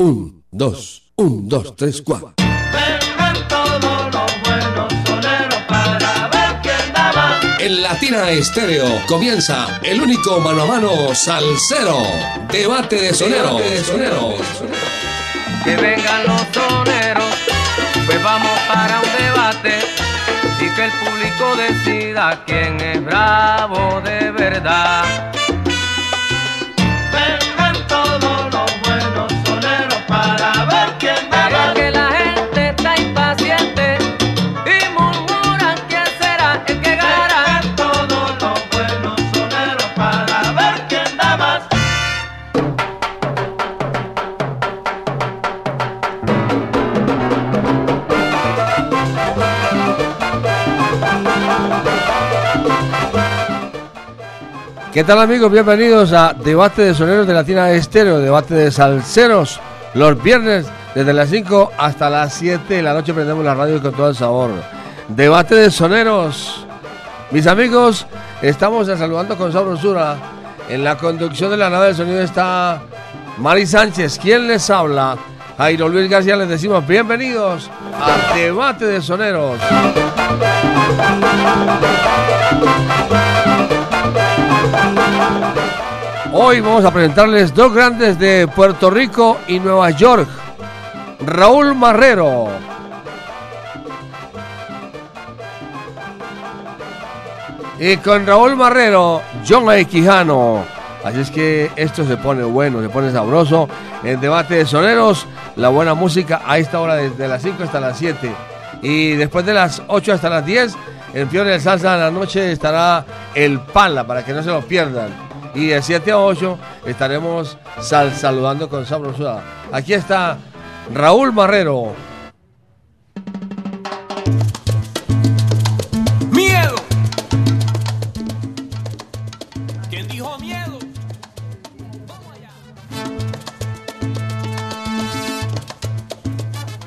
Un, dos, un, dos, tres, cuatro. Vengan todos los buenos soneros para ver quién da más. En Latina Estéreo comienza el único mano a mano salsero. Debate de soneros. Debate de soneros. Que vengan los soneros, pues vamos para un debate y que el público decida quién es bravo de verdad. ¿Qué tal amigos? Bienvenidos a Debate de Soneros de Latina Estéreo, debate de salseros. Los viernes desde las 5 hasta las 7 de la noche prendemos la radio con todo el sabor. Debate de Soneros. Mis amigos, estamos saludando con sabrosura. En la conducción de la nave del sonido está Mari Sánchez. ¿Quién les habla? Jairo Luis García les decimos bienvenidos a Debate de Soneros. Hoy vamos a presentarles dos grandes de Puerto Rico y Nueva York. Raúl Marrero. Y con Raúl Marrero, John A. Quijano. Así es que esto se pone bueno, se pone sabroso. En debate de soneros, la buena música a esta hora desde las 5 hasta las 7. Y después de las 8 hasta las 10, en Fiore de Salsa de la noche estará el Pala para que no se lo pierdan. Y de 7 a 8 estaremos sal- saludando con sabrosura. Aquí está Raúl Marrero. Miedo. ¿Quién dijo miedo?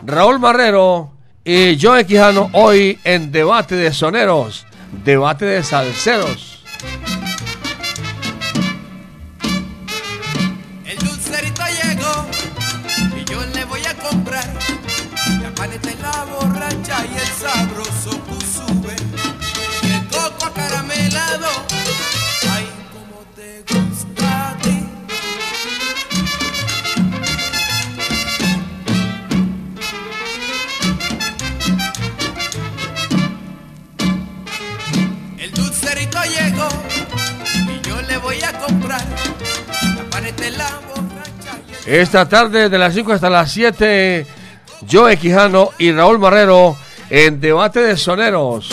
Raúl Marrero y Joe Quijano hoy en debate de soneros, debate de salseros. Esta tarde de las 5 hasta las 7, Joe Quijano y Raúl Marrero en debate de soneros.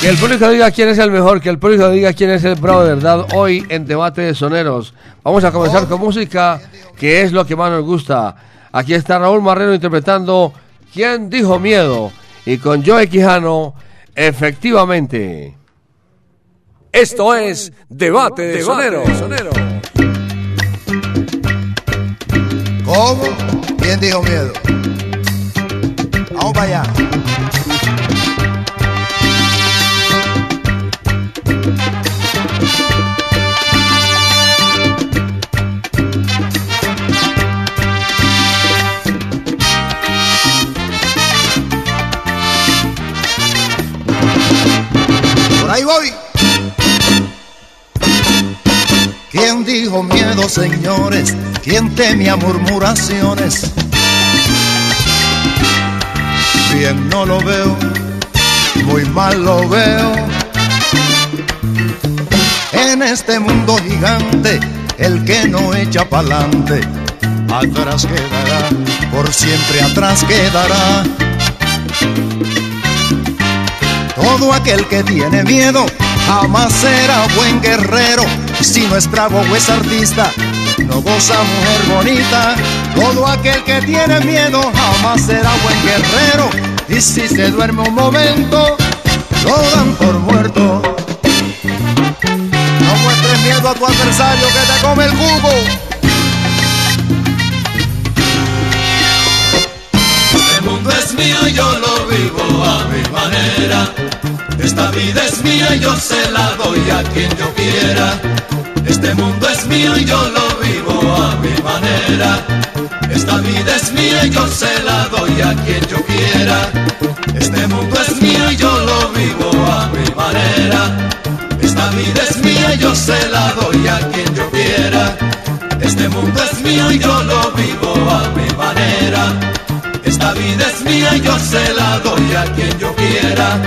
Que el público diga quién es el mejor, que el público diga quién es el bravo de verdad hoy en debate de soneros. Vamos a comenzar con música, que es lo que más nos gusta. Aquí está Raúl Marrero interpretando ¿Quién dijo miedo? Y con Joe Quijano, efectivamente. Esto es Debate de Soneros. ¿Cómo? ¿Quién dijo miedo? Vamos para allá. Ahí voy. ¿Quién dijo miedo, señores? ¿Quién temía murmuraciones? Bien no lo veo, muy mal lo veo. En este mundo gigante, el que no echa pa'lante, atrás quedará, por siempre atrás quedará. Todo aquel que tiene miedo jamás será buen guerrero. Si no es bravo o es artista, no goza mujer bonita. Todo aquel que tiene miedo jamás será buen guerrero. Y si se duerme un momento, lo dan por muerto. No muestres miedo a tu adversario que te come el jugo. Es y yo lo vivo a mi manera. Esta vida es mía yo se la doy a quien yo quiera. Este mundo es mío y yo lo vivo a mi manera. Esta vida es mía y yo se la doy a quien yo quiera. Este mundo es mío y yo lo vivo a mi manera. Esta vida es mía yo se la doy a quien yo quiera. Este mundo es mío y yo lo vivo a mi manera. Esta vida es mía y yo se la doy a quien yo quiera.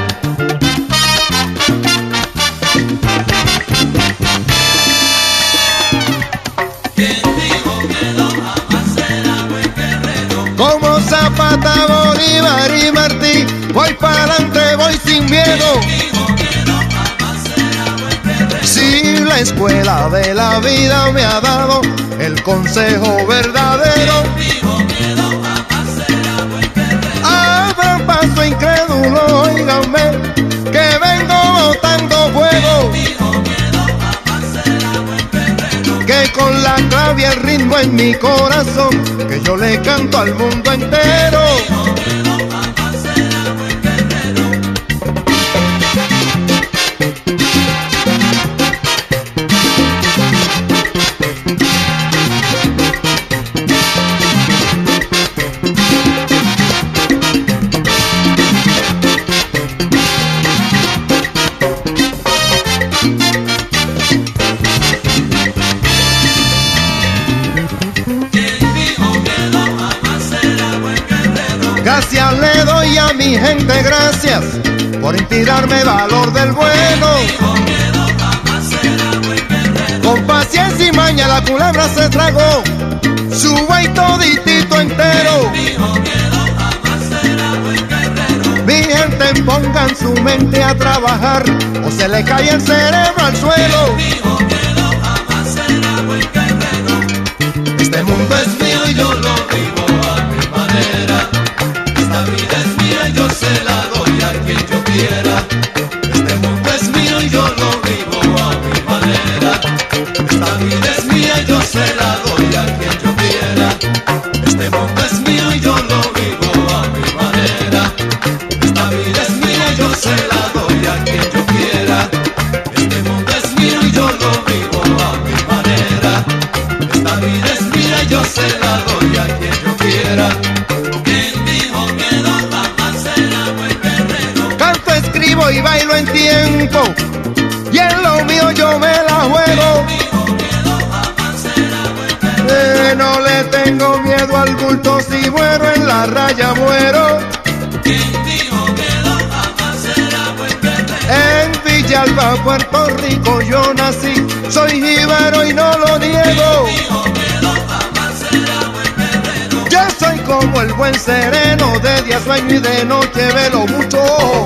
Como Zapata, Bolívar y Martí, voy para adelante, voy sin miedo. Si la escuela de la vida me ha dado el consejo verdadero. Que vengo botando fuego. Que con la clave el ritmo en mi corazón, que yo le canto al mundo entero. Inspirarme valor del bueno. Con paciencia y maña la culebra se tragó su buey toditito entero. Mi gente pongan su mente a trabajar o se le cae el cerebro al suelo. Este mundo es mío y yo lo raya muero. En Villalba, Puerto Rico yo nací, soy jíbaro y no lo niego. Yo soy como el buen sereno, de día sueño y de noche velo mucho.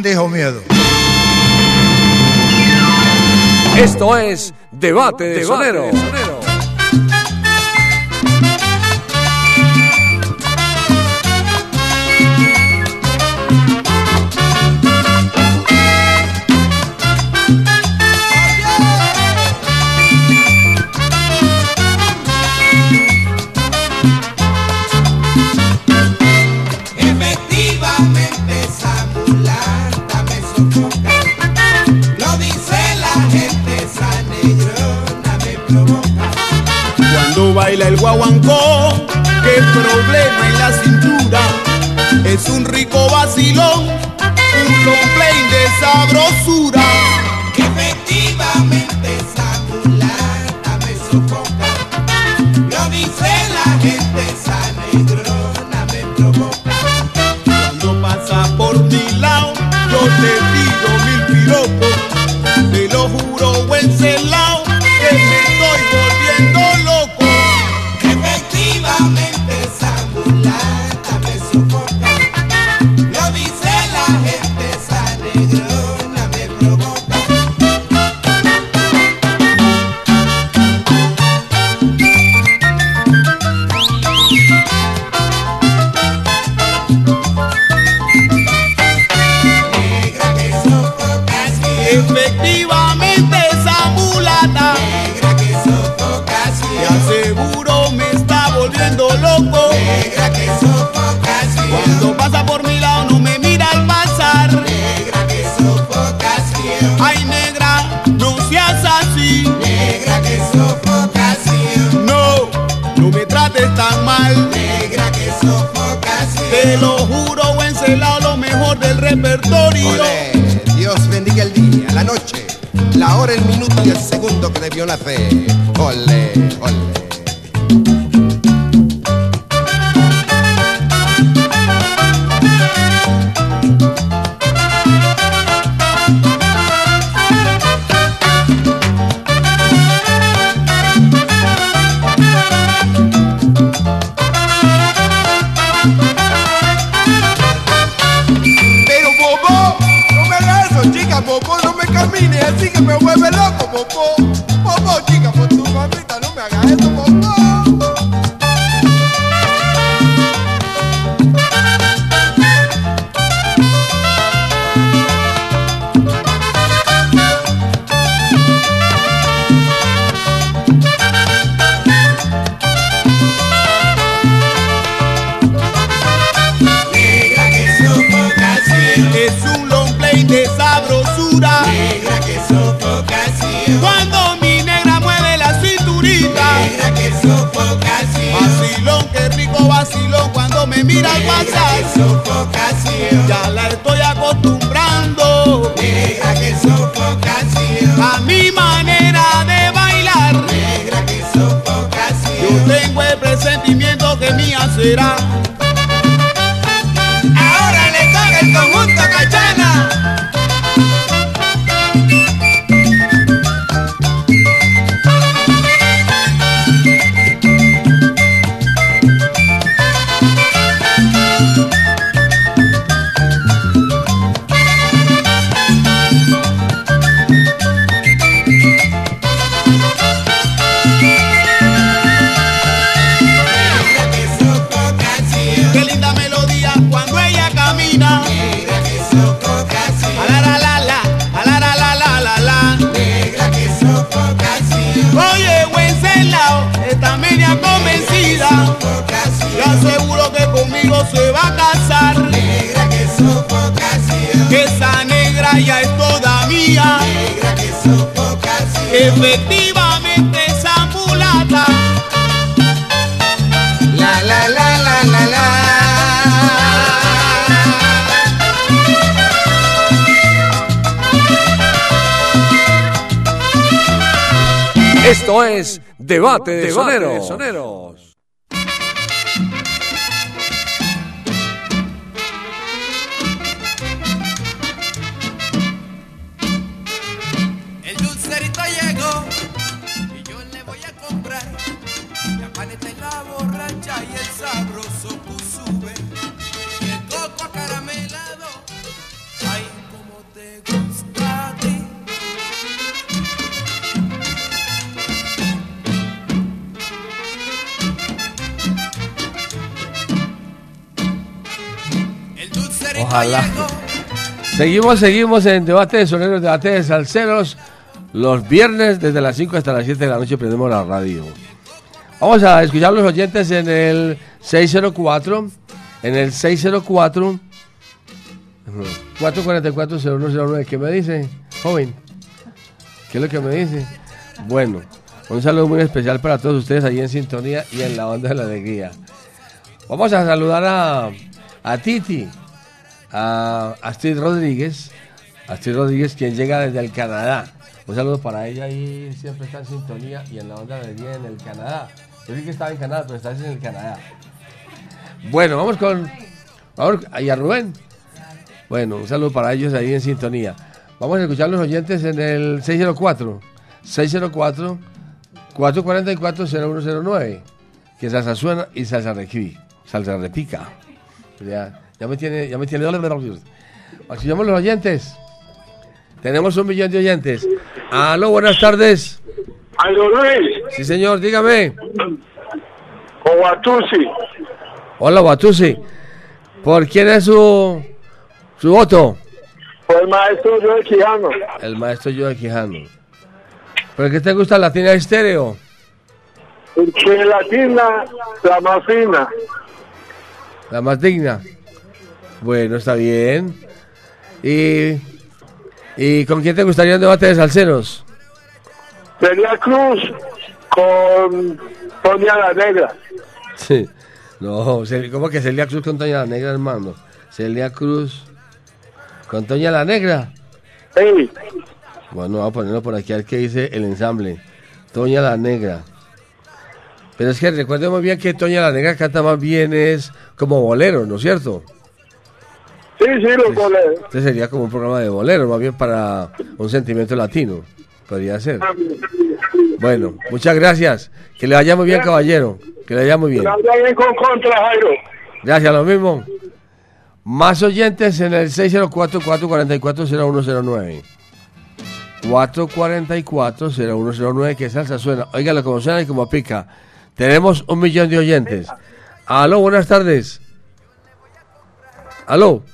Amén, dijo miedo. Esto es Debate de, Debate Sonero. de Sonero. el guaguancó, que problema en la cintura, es un rico vacilón, un long play de sabrosura. Efectivamente. la Seguimos, en debate de soneros, debate de salseros. Los viernes desde las 5 hasta las 7 de la noche prendemos la radio. Vamos a escuchar a los oyentes en el 604, en el 604 444-0109. ¿Qué me dice, joven? ¿Qué es lo que me dice? Bueno, un saludo muy especial para todos ustedes ahí en sintonía y en la onda de la alegría. Vamos a saludar a, a Titi, a Astrid Rodríguez, Astrid Rodríguez, quien llega desde el Canadá. Un saludo para ella y siempre está en sintonía y en la onda de alegría en el Canadá. Yo sí que estaba en Canadá, pero está en el Canadá. Bueno, vamos con. Vamos, y a Rubén. Bueno, un saludo para ellos ahí en sintonía. Vamos a escuchar los oyentes en el 604. 604 444 0109. Que salsa suena y salsa requi, salsa repica. Ya, ya me tiene, ya me tiene. Escuchamos los oyentes. Tenemos un millón de oyentes. Aló, buenas tardes. Aldo Luis, Sí, señor, dígame. Owatusi, Hola, Batusi. ¿Por quién es su, su voto? fue el maestro Joe Quijano. El maestro Joe Quijano. ¿Por qué te gusta Latina Estéreo? Que latina, la más fina. La más digna. Bueno, está bien. ¿Y, y con quién te gustaría un debate de salseros? Celia Cruz con Tonia la Negra. Sí. No, ¿cómo que Celia Cruz con Toña la Negra, hermano? Celia Cruz con Toña la Negra. Ey, Bueno, vamos a ponerlo por aquí, al que dice el ensamble. Toña la Negra. Pero es que recuerde muy bien que Toña la Negra canta más bien es como bolero, ¿no es cierto? Sí, sí, los boleros. Este sería como un programa de bolero, más bien para un sentimiento latino. Podría ser. Bueno, muchas gracias. Que le vaya muy bien, caballero. Que le vaya muy bien. Bien con contra, Jairo. Gracias, lo mismo. Más oyentes en el 604-444-0109. 444-0109, que salsa suena. Óigalo como suena y como pica. Tenemos un millón de oyentes. Aló, buenas tardes. Aló.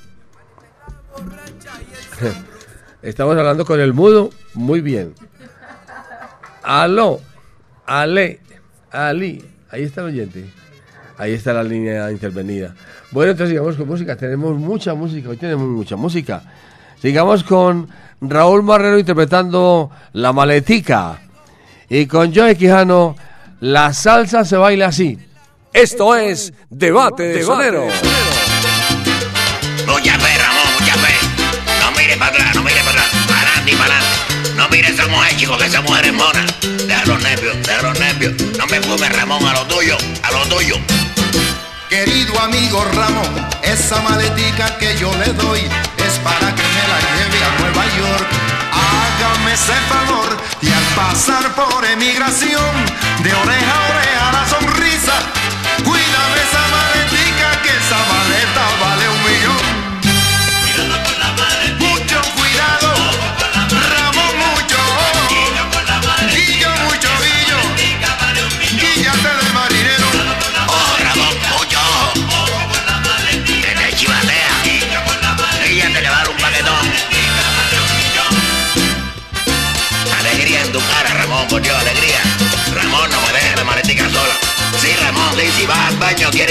Estamos hablando con el mudo. Muy bien. Aló. Ale. Ali. Ahí está el oyente. Ahí está la línea intervenida. Bueno, entonces sigamos con música. Tenemos mucha música. Hoy tenemos mucha música. Sigamos con Raúl Marrero interpretando La Maletica. Y con Joe Quijano, La salsa se baila así. Esto es Debate de Soneros. Mire a esa mujer, chico, esa mujer es mona. Deja los nervios, deja los nervios. No me fumes, Ramón, a lo tuyo, a lo tuyo. Querido amigo Ramón, esa maletica que yo le doy es para que me la lleve a Nueva York. Hágame ese favor y al pasar por emigración, de oreja oreja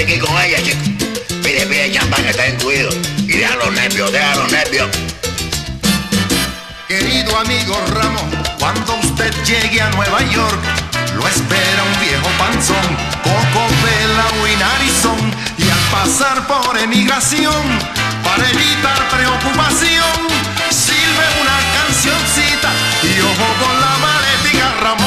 ir con. Querido amigo Ramón, cuando usted llegue a Nueva York, lo espera un viejo panzón, coco, vela y narizón. Y al pasar por emigración, para evitar preocupación, sirve una cancioncita y ojo con la malética Ramón.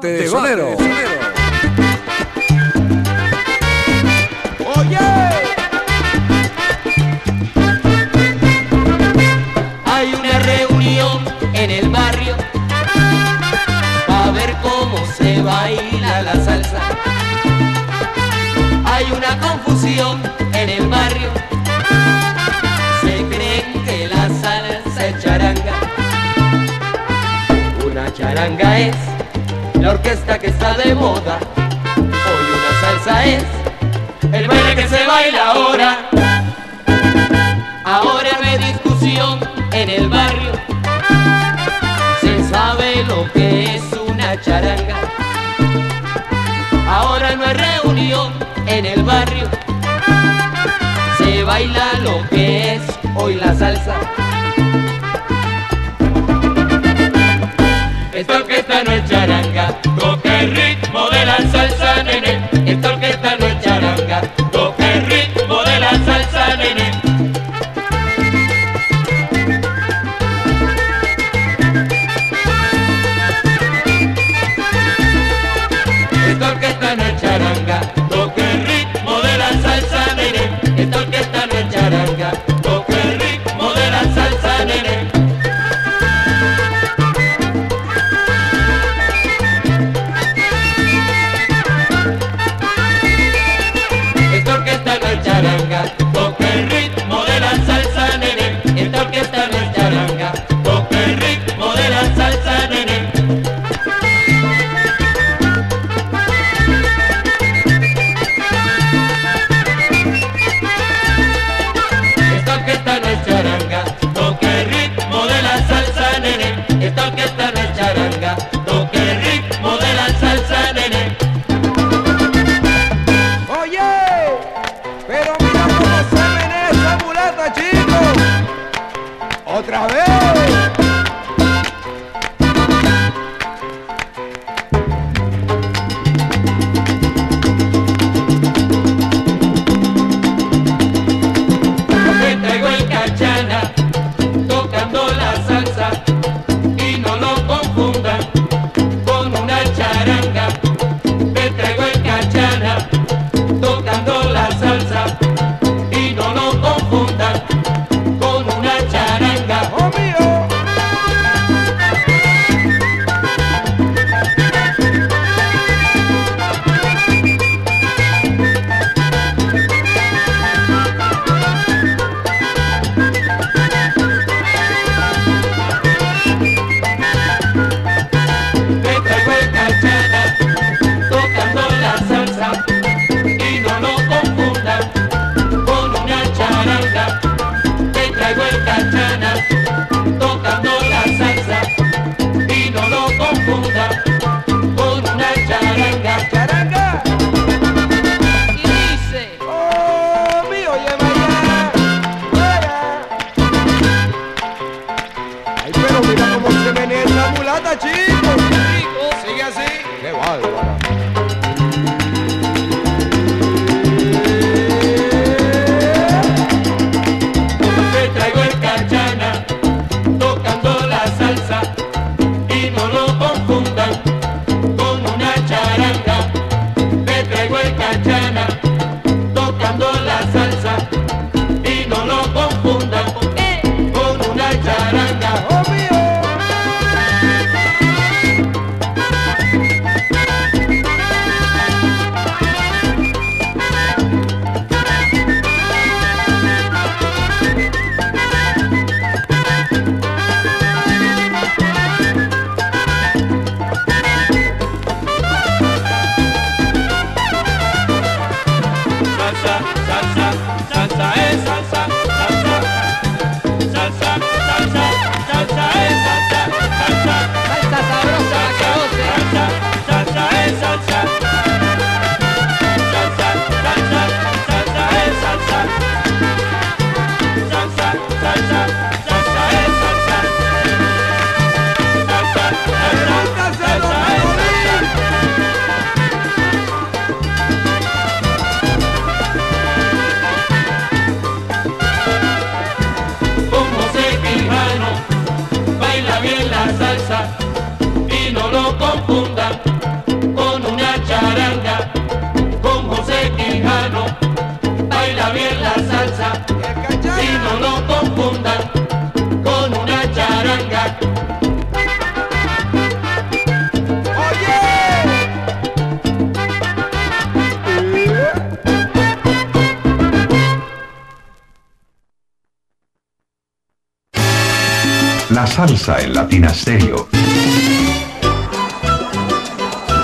parte de, de sonero. es el baile que se baila ahora. Ahora no hay discusión en el barrio. Se sabe lo que es una charanga. Ahora no hay reunión en el barrio. Se baila lo que es hoy la salsa.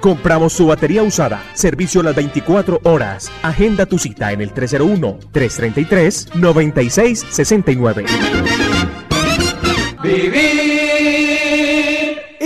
Compramos su batería usada. Servicio las 24 horas. Agenda tu cita en el 301-333-9669.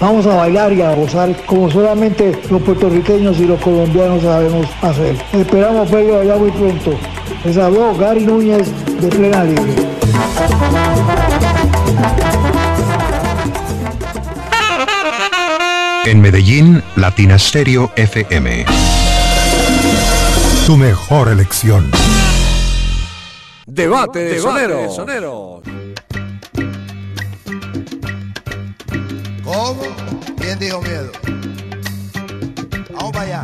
Vamos a bailar y a gozar como solamente los puertorriqueños y los colombianos sabemos hacer. Esperamos verlo allá muy pronto. Les habló Gary Núñez de Plena Libre. En Medellín, Latina Stereo FM. Tu mejor elección. Debate de Debate sonero. de sonero. ¿Cómo? ¿Quién dijo miedo? Vamos para allá.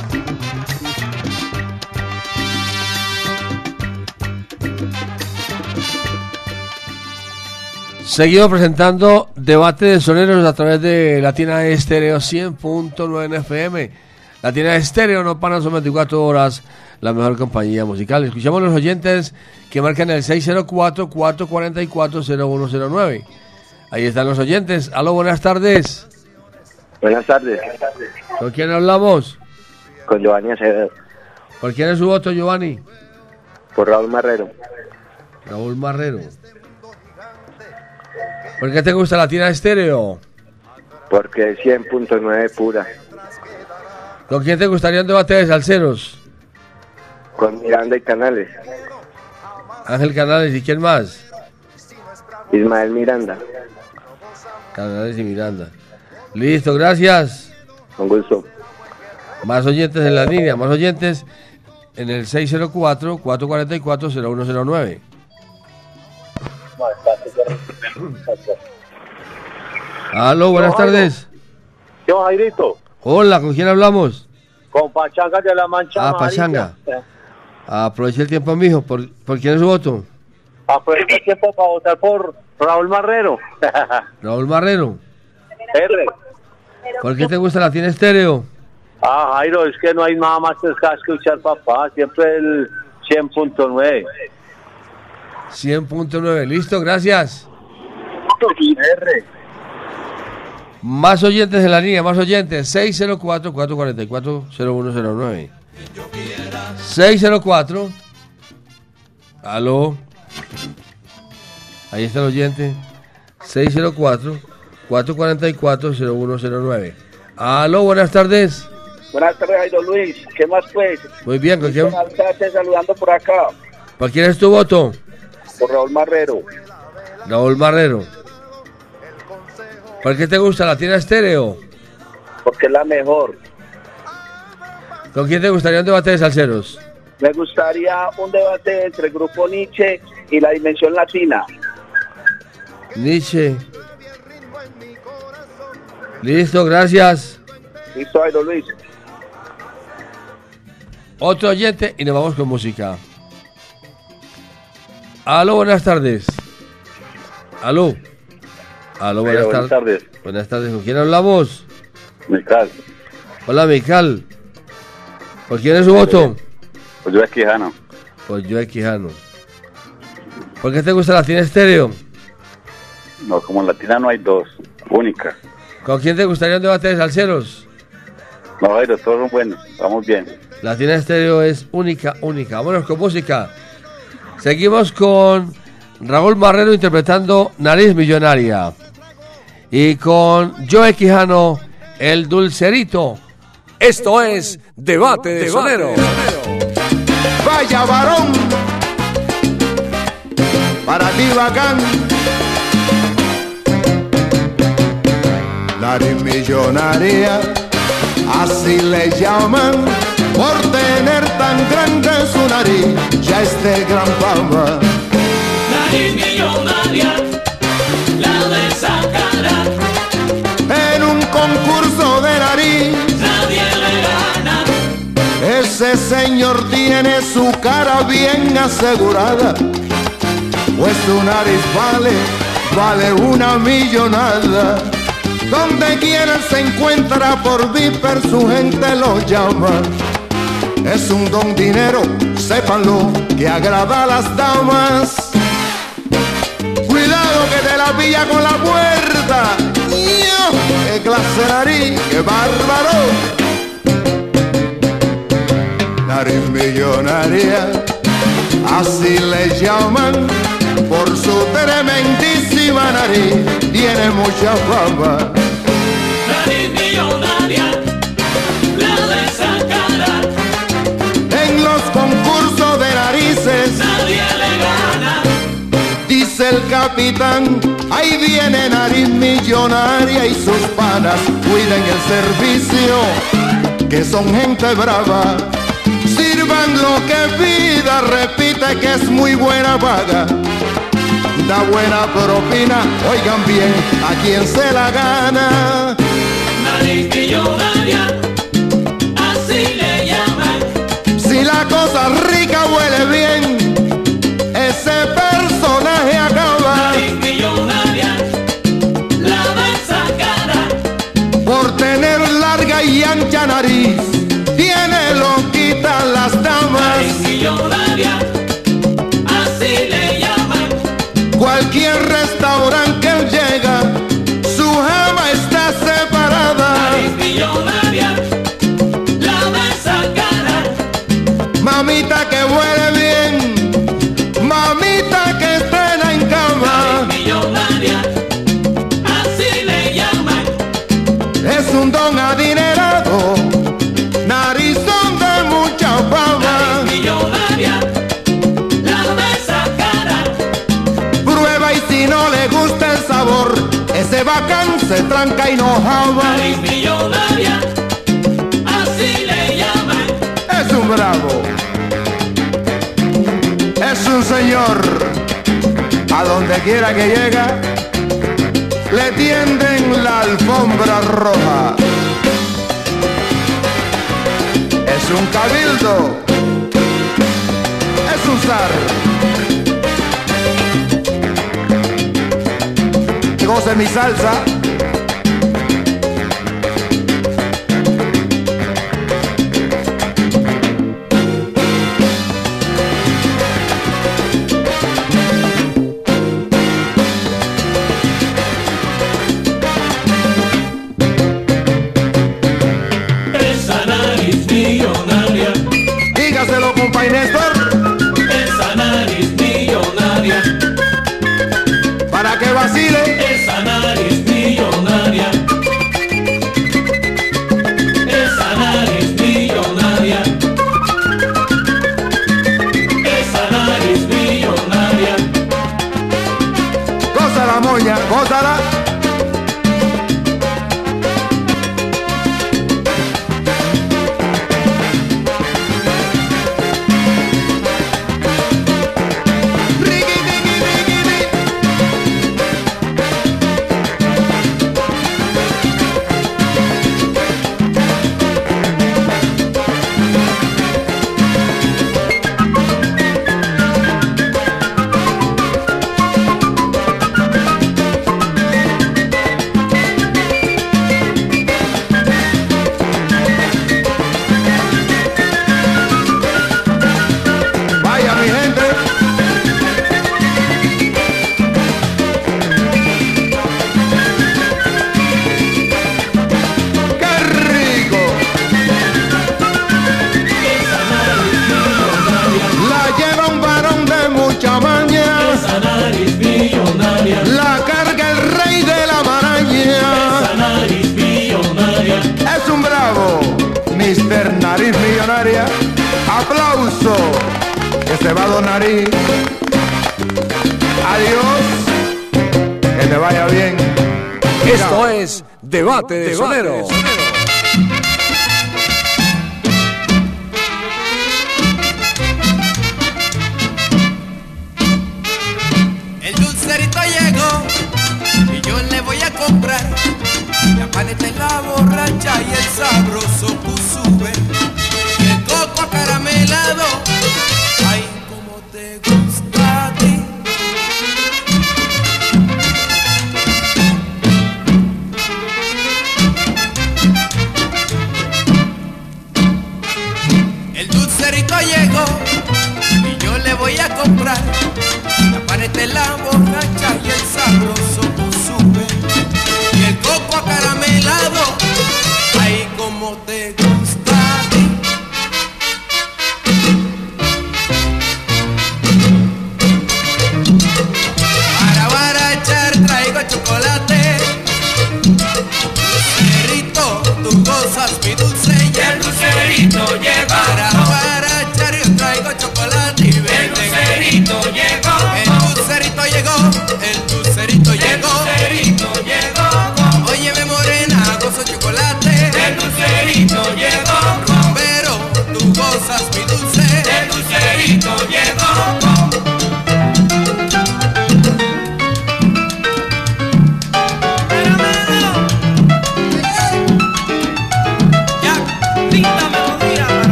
Seguimos presentando debate de soneros a través de Latina Estéreo 100.9 FM. Latina Estéreo no para son 24 horas la mejor compañía musical. Escuchamos los oyentes que marcan el 604-444-0109. Ahí están los oyentes. Aló, buenas tardes. Buenas tardes. ¿Con quién hablamos? Con Giovanni Acevedo. ¿Por quién es su voto, Giovanni? Por Raúl Marrero. Raúl Marrero. ¿Por qué te gusta Latina Estéreo? Porque es 100.9 pura. ¿Con quién te gustaría un debate de salseros? Con Miranda y Canales. Ángel Canales y quién más? Ismael Miranda. Canales y Miranda. Listo, gracias. Con gusto. Más oyentes en la línea, más oyentes en el 604-444-0109. Aló, buenas tardes. Yo, Jairito, Hola, ¿con quién hablamos? con Pachanga de la Mancha Ah. Pachanga. Aproveche el tiempo, mijo. ¿Por, ¿por quién es su voto? Aprovecha el tiempo para votar por Raúl Marrero. Raúl Marrero. R. ¿Por qué te gusta Latina Estéreo? Ah, Jairo, es que no hay nada más que escuchar, papá. Siempre el 100.9. 100.9. Listo, gracias. R. Más oyentes en la línea, más oyentes. 604-444-0109. 604. Aló. Ahí está el oyente. 604-444-0109. Aló, buenas tardes. Buenas tardes, Jairo Luis. ¿Qué más pues? Muy bien, ¿con quién? Saludando por acá, ¿Por quién es tu voto? por Raúl Marrero. Raúl Marrero. ¿Por qué te gusta la tienda estéreo? Porque es la mejor. ¿Con quién te gustaría un debate de salseros? Me gustaría un debate entre el grupo Nietzsche y la dimensión latina. Nietzsche. Listo, gracias. Listo, Jairo Luis. Otro oyente y nos vamos con música. Aló, buenas tardes. Aló. Aló, buenas, buenas tardes. Buenas tardes. ¿Con quién hablamos? Mical. Hola, Mical. ¿Por quién es su voto? Pues yo es Quijano. Pues yo, Quijano. ¿Por qué te gusta la tienda estéreo? No, como en Latina no hay dos. Única. ¿Con quién te gustaría un debate de salseros? No, Jairo, todos son buenos. Vamos bien. La tienda estéreo es única, única. Vámonos con música. Seguimos con Raúl Marrero interpretando Nariz Millonaria. Y con Joe Quijano, El Dulcerito. Esto es Debate de Sonero. Vaya varón, para ti bacán. Millonaria, así le llaman, por tener tan grande su nariz, ya es de gran fama. Nariz millonaria, la de sacará, En un concurso de nariz, nadie le gana. ese señor tiene su cara bien asegurada, pues su nariz vale, vale una millonada. Donde quiera se encuentra por viper, su gente lo llama. Es un don dinero, sépanlo, que agrada a las damas. Cuidado que te la pilla con la puerta. ¡Qué clase nariz! ¡Qué bárbaro! Nariz millonaria, así le llaman. Por su nariz, tiene mucha fama. Nariz millonaria, la de sacará, En los concursos de narices, nadie le gana. dice el capitán, ahí viene nariz millonaria y sus panas cuiden el servicio, que son gente brava. Sirvan lo que pida, repite que es muy buena paga. Da buena propina, oigan bien, a quien se la gana. Millonaria, así le llaman. Si la cosa rica bacán se tranca y no jaba. Nariz millonaria, así le llaman. Es un bravo, es un señor. A donde quiera que llega, le tienden la alfombra roja. Es un cabildo, es un zar goce mi salsa.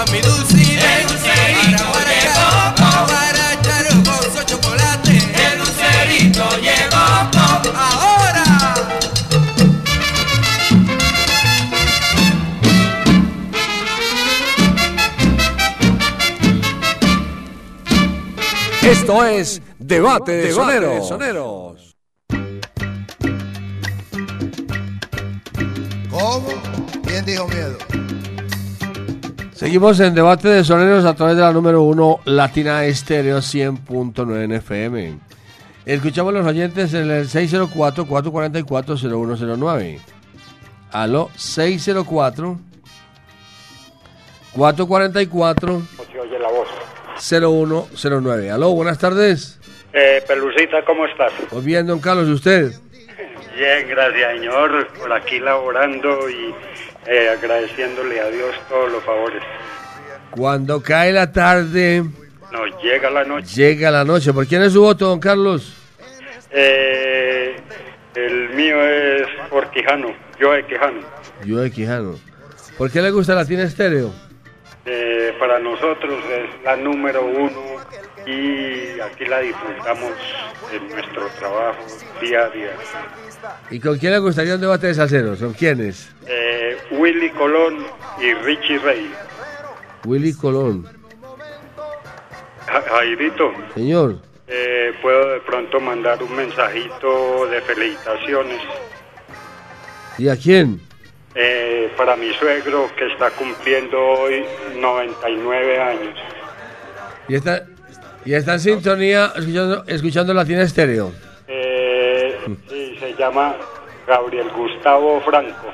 gusta mi dulce. El dulcerito llegó, pop. Para echar un bolso chocolate. El dulcerito llegó, pop. Ahora. Esto es Debate, de, Debate soneros. de Soneros. ¿Cómo? ¿Quién dijo miedo? Seguimos en debate de soneros a través de la número 1 Latina Estéreo 100.9 en FM. Escuchamos a los oyentes en el 604-444-0109. Aló, 604 444 se oye la voz. 0109. Aló, buenas tardes. Eh, Pelucita, ¿cómo estás? Muy bien, don Carlos, ¿y usted? Bien, gracias, señor. Por aquí laborando y eh, agradeciéndole a Dios todos los favores. Cuando cae la tarde, Nos llega la noche. llega la noche. ¿Por quién es su voto, don Carlos? Eh, el mío es por Quijano, yo de Quijano. Yo de Quijano. ¿Por qué le gusta Latina Estéreo? Eh, para nosotros es la número uno y aquí la disfrutamos en nuestro trabajo día a día. ¿Y con quién le gustaría un debate de salseros? ¿Con quiénes? Eh, Willy Colón y Richie Rey. Willy Colón. Ja- Jairito, Señor, eh, puedo de pronto mandar un mensajito de felicitaciones ¿y a quién? eh, para mi suegro que está cumpliendo hoy 99 años. ¿Y está, y está en sintonía escuchando, escuchando Latina Estéreo? Sí, se llama Gabriel Gustavo Franco.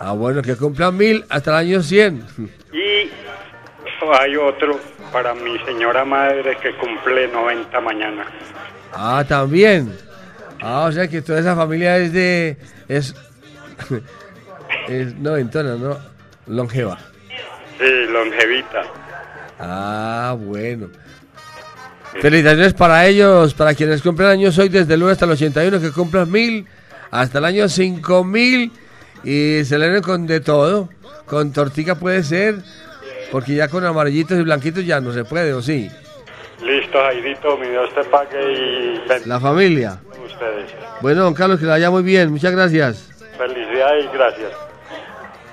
Ah, bueno, que cumplan mil hasta el año 100. Y hay otro para mi señora madre que cumple 90 mañana. Ah, también. Ah, o sea que toda esa familia es de... Es, es noventona, ¿no? Longeva. Sí, longevita. Ah, bueno. Felicitaciones para ellos, para quienes cumplen años hoy desde el 1 hasta el 81, que cumplan mil, hasta el año 5000 y celebren con de todo. Con tortica puede ser, porque ya con amarillitos y blanquitos ya no se puede, ¿o sí? Listo, Jairito, mi Dios te pague y La familia. ustedes. Bueno, don Carlos, que la vaya muy bien, muchas gracias. Felicidades y gracias.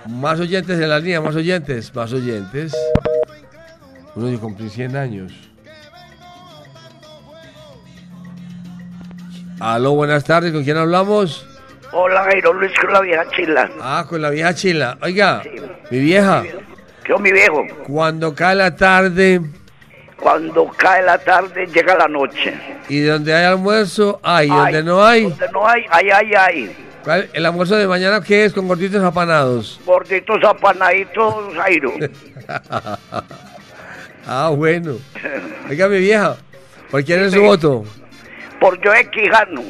Más oyentes en la línea, más oyentes, más oyentes. Uno de cumplir 100 años. Aló, buenas tardes, ¿con quién hablamos? Hola, Jairo Luis con la vieja chila. Ah, con la vieja chila. Oiga, mi vieja, Yo, mi viejo, cuando cae la tarde cuando cae la tarde llega la noche. y donde hay almuerzo, hay, y donde no hay, Donde no hay, ay, ay, ay. ¿cuál- ¿el almuerzo de mañana qué es? Con gorditos apanados. Gorditos apanaditos, Jairo. ah, bueno. Oiga, mi vieja, ¿por quién es su voto? Por yo de Quijano.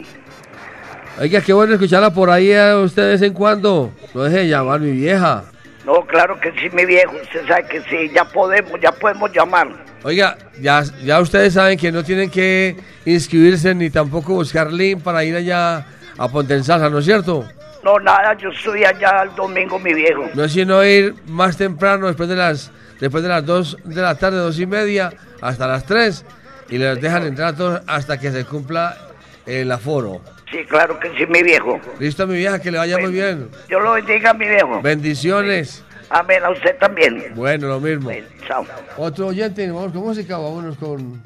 Oiga, qué bueno escucharla por ahí a usted de vez en cuando. No deje de llamar mi vieja. No, claro que sí, mi viejo. Usted sabe que sí, ya podemos, ya podemos llamar. Oiga, ya, ya ustedes saben que no tienen que inscribirse ni tampoco buscar link para ir allá a Ponte en Salsa, ¿no es cierto? No, nada, yo estoy allá el domingo, mi viejo. No es sino ir más temprano, después de las después de las 2 de la tarde, dos y media, hasta las 3, y les dejan entrar a todos hasta que se cumpla el aforo. Sí, claro que sí, mi viejo. Listo, mi vieja, que le vaya muy bien. Dios lo bendiga, mi viejo. Bendiciones. Amén, a usted también. Bueno, lo mismo. Chao. Otro oyente, vamos con música, vámonos con,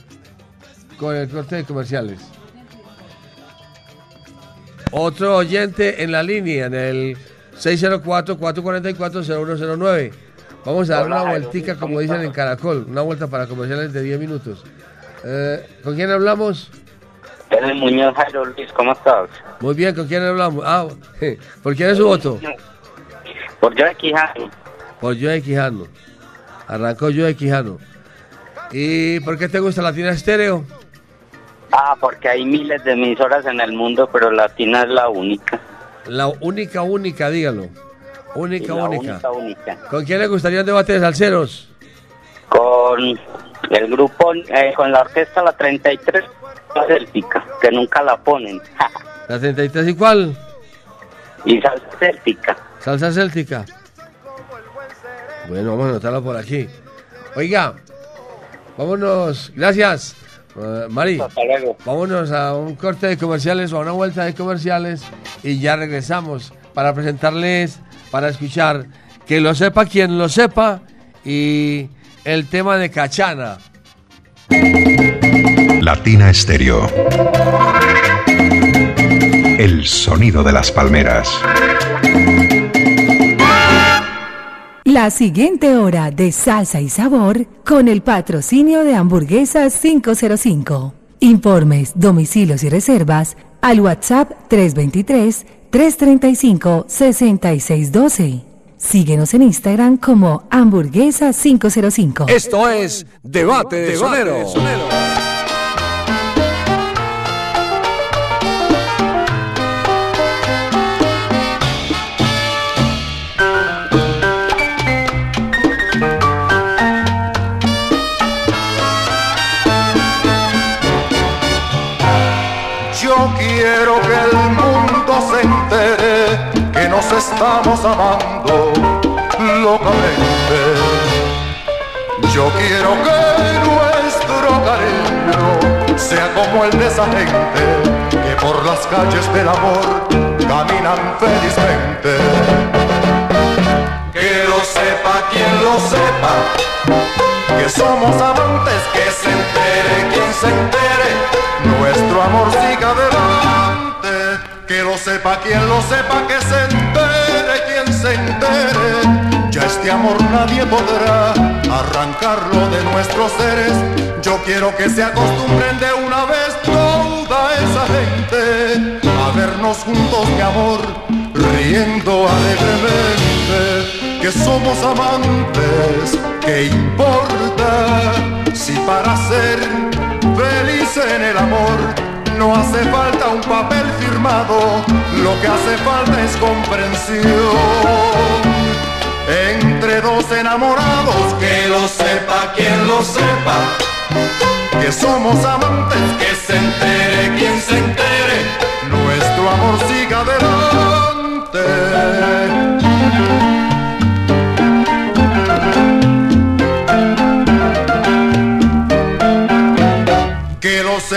con el corte de comerciales. Otro oyente en la línea, en el 604-444-0109. Vamos a dar Hola, una vueltica, ¿cómo como dicen en Caracol, una vuelta para comerciales de 10 minutos. Eh, ¿Con quién hablamos? Eres Muñoz Jairo Luis, ¿cómo estás? Muy bien, ¿con quién hablamos? Ah, ¿por quién es su voto? Por yo de Quijano. Por Joe Quijano. Arrancó Joe Quijano. ¿Y por qué te gusta Latina Estéreo? Ah, porque hay miles de emisoras en el mundo, pero Latina es la única. La única, única, dígalo. Única, Sí, la única. única, única. ¿Con quién le gustaría un debate de salseros? Con el grupo, eh, con la orquesta La 33 Céltica, que nunca la ponen. ¿La 33 y cuál? y salsa céltica. Salsa céltica. Bueno, vamos a anotarla por aquí. Oiga, vámonos. Gracias, eh, Mari. Vámonos a un corte de comerciales o a una vuelta de comerciales y ya regresamos para presentarles, para escuchar, que lo sepa quien lo sepa y el tema de Cachana. Latina Estéreo. El sonido de las palmeras. La siguiente hora de salsa y sabor con el patrocinio de Hamburguesas 505. Informes, domicilios y reservas al WhatsApp 323-335-6612. Síguenos en Instagram como Hamburguesa 505. Esto es Debate de Sonero. Estamos amando locamente. Yo quiero que nuestro cariño sea como el de esa gente que por las calles del amor caminan felizmente. Que lo sepa quien lo sepa, que somos amantes, que se entere quien se entere, nuestro amor siga adelante. Que lo sepa quien lo sepa, que se entere quien se entere. Ya este amor nadie podrá arrancarlo de nuestros seres. Yo quiero que se acostumbren de una vez toda esa gente a vernos juntos, mi amor, riendo alegremente. Que somos amantes, ¿qué importa si para ser feliz en el amor no hace falta un papel firmado, lo que hace falta es comprensión. Entre dos enamorados, que lo sepa quien lo sepa, que somos amantes, que se entere quien se entere, nuestro amor siga adelante.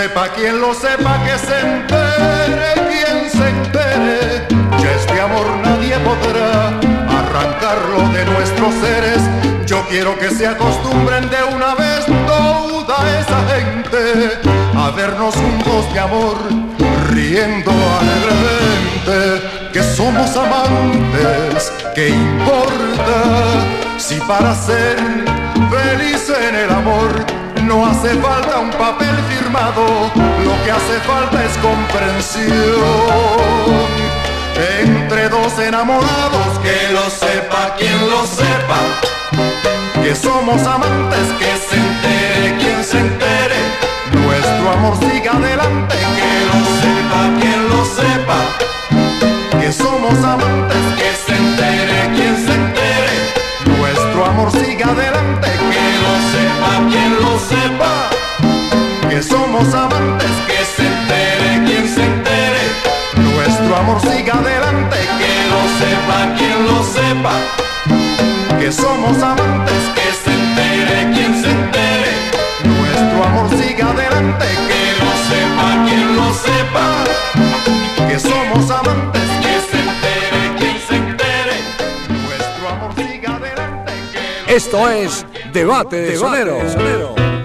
Sepa quien lo sepa, que se entere quien se entere. Ya este amor nadie podrá arrancarlo de nuestros seres. Yo quiero que se acostumbren de una vez toda esa gente a vernos juntos de amor, riendo alegremente. Que somos amantes, ¿qué importa si para ser feliz en el amor no hace falta un papel lo que hace falta es comprensión. Entre dos enamorados, que lo sepa quien lo sepa, que somos amantes, que se entere quien se entere, nuestro amor siga adelante, que lo sepa quien lo sepa, que somos amantes, que se entere quien se entere, nuestro amor siga adelante, que lo sepa quien lo sepa, que somos amantes, que se entere quien se entere, nuestro amor siga adelante, que lo sepa quien lo sepa, que somos amantes, que se entere quien se entere, nuestro amor siga adelante, que lo sepa quien lo sepa, que somos amantes, que se entere quien se entere, nuestro amor siga adelante, que lo Esto es Debate de Sonero. Aquí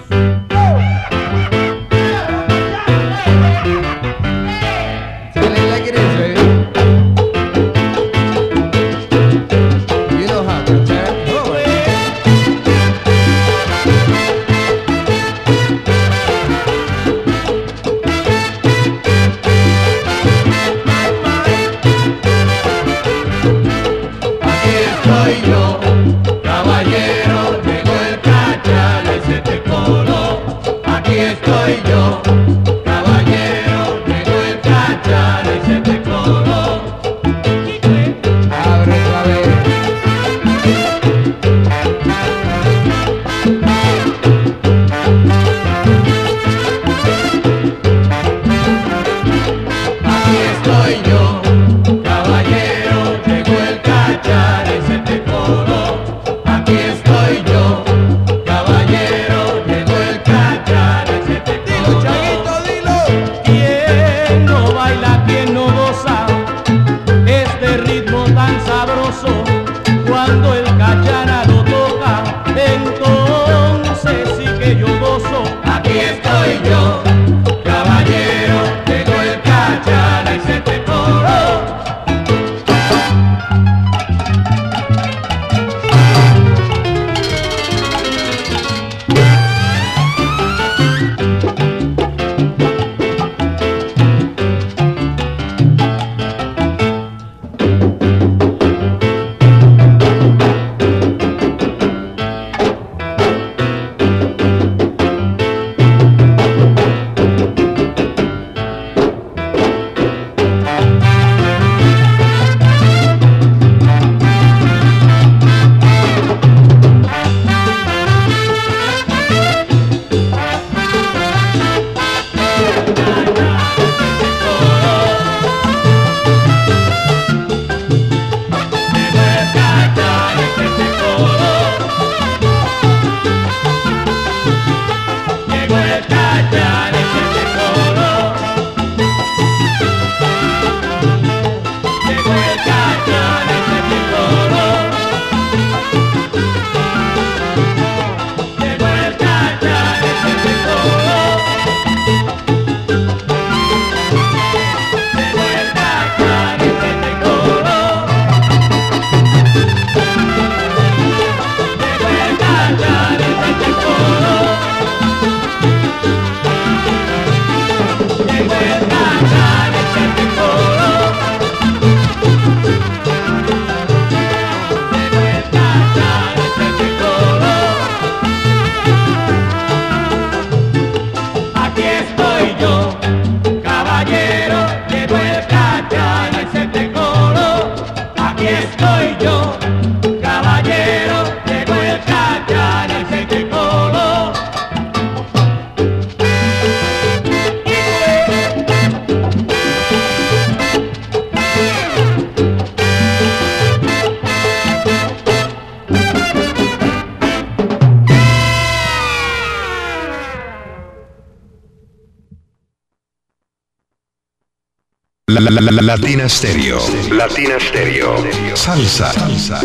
La, la, la, la- Latina Stereo. Latina Stereo. Salsa. Salsa.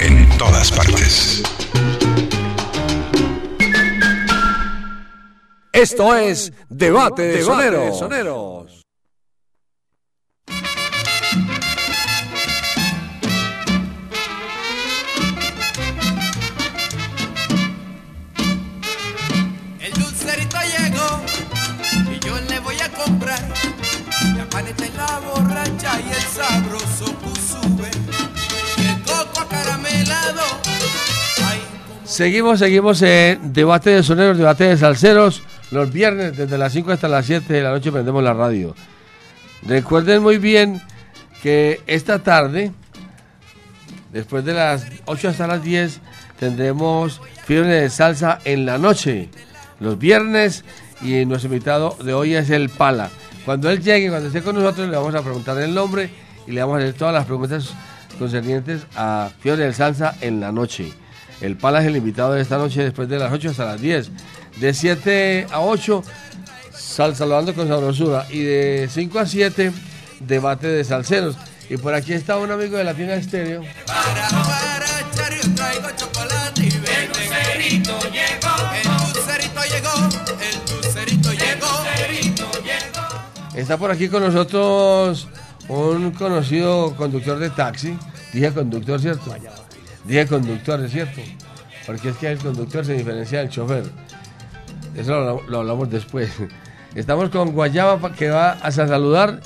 En todas partes. Esto es Debate de Soneros. El Seguimos, seguimos en debate de soneros, debate de salseros. Los viernes desde las 5 hasta las 7 de la noche prendemos la radio. Recuerden muy bien que esta tarde, después de las 8 hasta las 10, tendremos fiebre de salsa en la noche, los viernes, y nuestro invitado de hoy es el Pala. Cuando él llegue, cuando esté con nosotros, le vamos a preguntar el nombre y le vamos a hacer todas las preguntas concernientes a fiebre de salsa en la noche. El Pala es el invitado de esta noche después de las 8 hasta las 10. De 7 a 8, sal, saludando con sabrosura. Y de 5 a 7, debate de salseros. Y por aquí está un amigo de Latina Estéreo. para yo traigo chocolate y. El dulcerito llegó. El dulcerito llegó. El dulcerito llegó. Llegó. Está por aquí con nosotros un conocido conductor de taxi. Dije conductor, ¿cierto? Dije conductor, ¿es cierto? Porque es que el conductor se diferencia del chofer. Eso lo, lo hablamos después. Estamos con Guayaba que va a saludar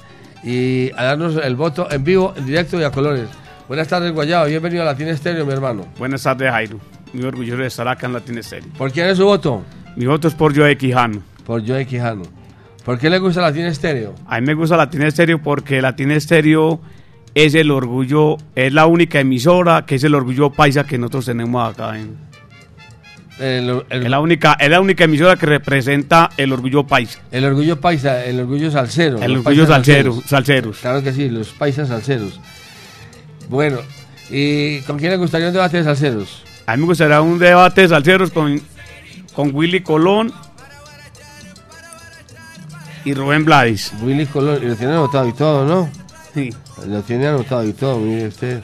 y a darnos el voto en vivo, en directo y a colores. Buenas tardes, Guayaba. Bienvenido a Latina Estéreo, mi hermano. Buenas tardes, Jairo. Muy orgulloso de estar acá en Latin Stereo. ¿Por quién es su voto? Mi voto es por Joe Quijano. Por Joe Quijano. ¿Por qué le gusta Latina Estéreo? A mí me gusta Latin Stereo porque Latin Stereo es el orgullo, es la única emisora que es el orgullo paisa que nosotros tenemos acá. en- es, la única, es la única emisora que representa el orgullo paisa. El orgullo paisa, el orgullo salsero. El orgullo salsero, salseros. Claro que sí, los paisas salseros. Bueno, ¿y con quién le gustaría un debate de salseros? A mí me gustaría un debate de salseros con, con Willy Colón y Rubén Blades. Willy Colón, y lo tiene anotado y todo, ¿no? Sí. Lo tiene anotado y todo, mire usted.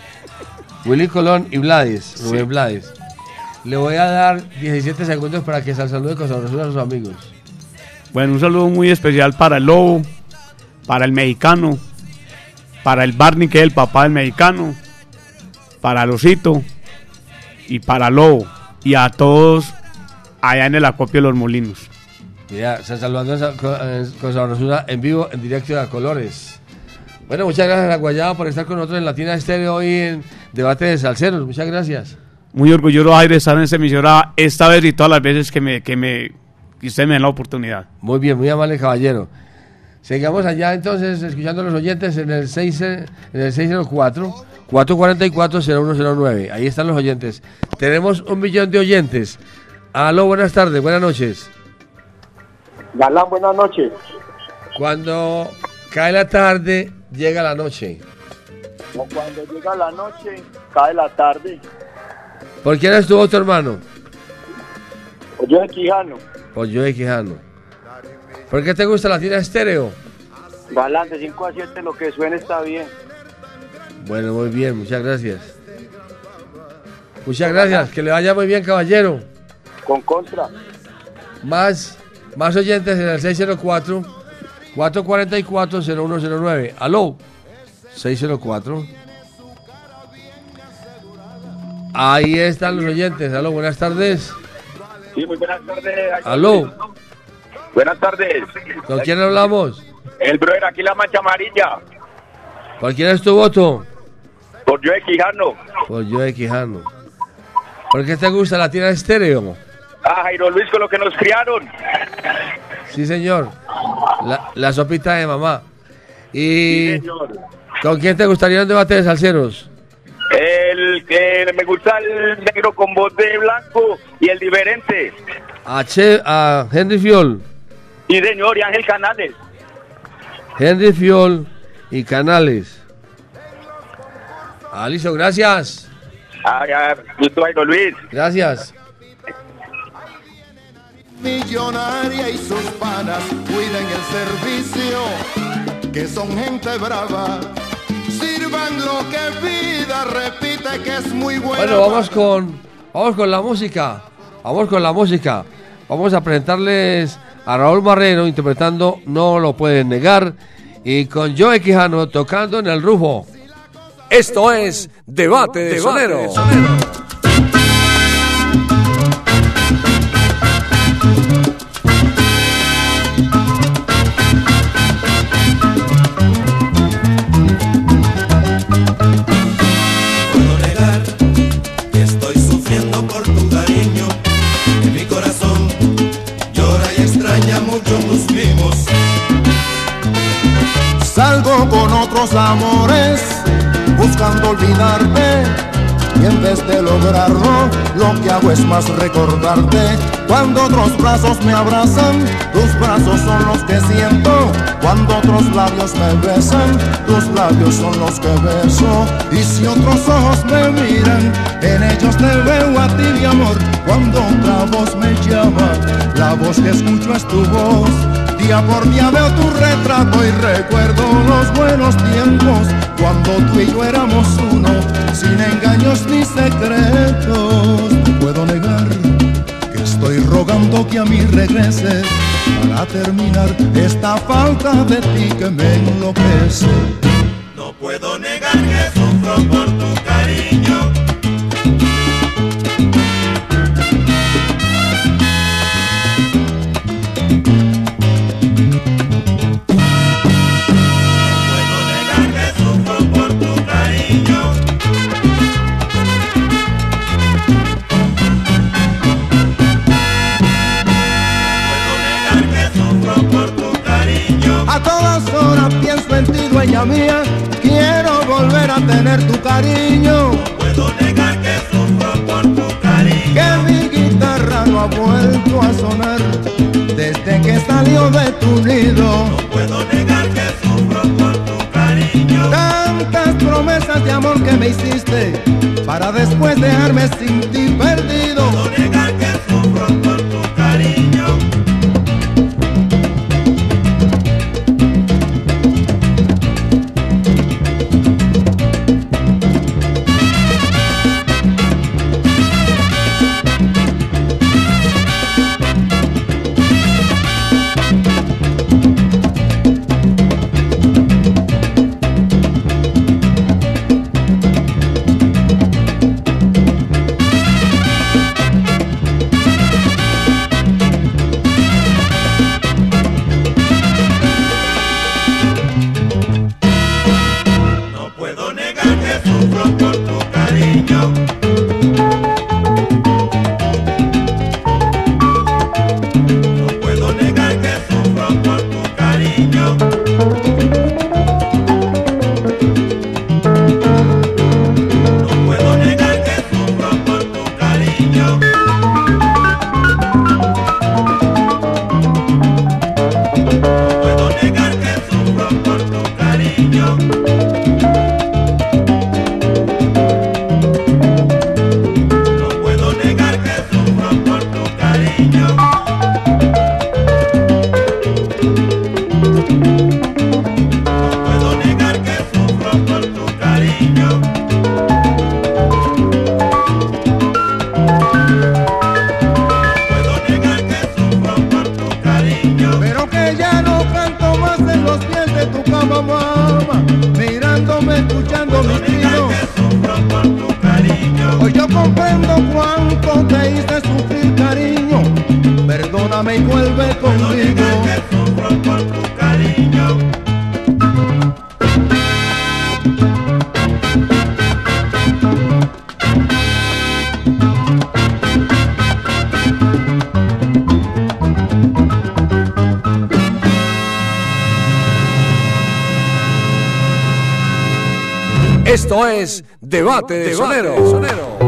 Willy Colón y Blades, Rubén Blades. Le voy a dar 17 segundos para que se salude con a sus amigos. Bueno, un saludo muy especial para el Lobo, para el mexicano, para el Barney, que es el papá del mexicano, para Losito y para Lobo y a todos allá en el acopio de los molinos. Mira, se saludando con, eh, con sabrosura en vivo, en directo a colores. Bueno, muchas gracias a Guayaba por estar con nosotros en Latina Estéreo hoy en Debate de Salceros. Muchas gracias. Muy orgulloso ay, de estar en esta emisora esta vez y todas las veces que me que me que ustedes me den la oportunidad. Muy bien, muy amable caballero. Sigamos allá entonces escuchando a los oyentes en el, 6, eh, en el 604 444 0109. Ahí están los oyentes. Tenemos un millón de oyentes. Aló, buenas tardes, buenas noches. Galán, buenas noches. Cuando cae la tarde, llega la noche. O cuando llega la noche, cae la tarde. ¿Por quién estuvo tu hermano? O yo de Quijano. Por yo de Quijano. ¿Por qué te gusta la tira estéreo? Galán, de 5 a 7 lo que suene está bien. Bueno, muy bien, muchas gracias. Muchas gracias, que le vaya muy bien, caballero. Con contra. Más, más oyentes en el 604 444 0109. Aló. 604. Ahí están los oyentes. Aló, buenas tardes. Sí, muy buenas tardes. Aló. Buenas tardes. ¿Con quién hablamos? El brother, aquí la mancha amarilla. ¿Por quién es tu voto? Por yo de Quijano. Por yo de Quijano. ¿Por qué te gusta la tira estéreo? Ah, Jairo Luis, con lo que nos criaron. Sí, señor. La, la sopita de mamá. ¿Y con quién te gustaría un debate de salseros? El que me gusta el negro con voz de blanco y el diferente. A, Che- a Henry Fiol. Sí, señor, y Ángel Canales. Henry Fiol y Canales. Listo, gracias. Ah, ya, gusto, Jairo Luis. Gracias. Millonaria y sus panas cuiden el servicio, que son gente brava. Sirvan lo que vida, repite que es muy buena. Bueno, vamos con, vamos con la música. Vamos con la música. Vamos a presentarles a Raúl Marrero interpretando No lo pueden negar y con Joe Quijano tocando en el rufo. Esto es Debate de Sonero. puedo Con otros amores, buscando olvidarte. Y en vez de lograrlo, lo que hago es más recordarte. Cuando otros brazos me abrazan, tus brazos son los que siento. Cuando otros labios me besan, tus labios son los que beso. Y si otros ojos me miran, en ellos te veo a ti, mi amor. Cuando otra voz me llama, la voz que escucho es tu voz. Día por día veo tu retrato y recuerdo los buenos tiempos cuando tú y yo éramos uno, sin engaños ni secretos. No puedo negar que estoy rogando que a mí regreses para terminar esta falta de ti que me enloquece. No puedo negar que sufro por tu cariño. Dueña mía, quiero volver a tener tu cariño. Puedo negar que sufro por tu cariño. Que mi guitarra no ha vuelto a sonar desde que salió de tu nido. Puedo negar que sufro por tu cariño. Tantas promesas de amor que me hiciste para después dejarme sin ti perdido. Es Debate de Sonero.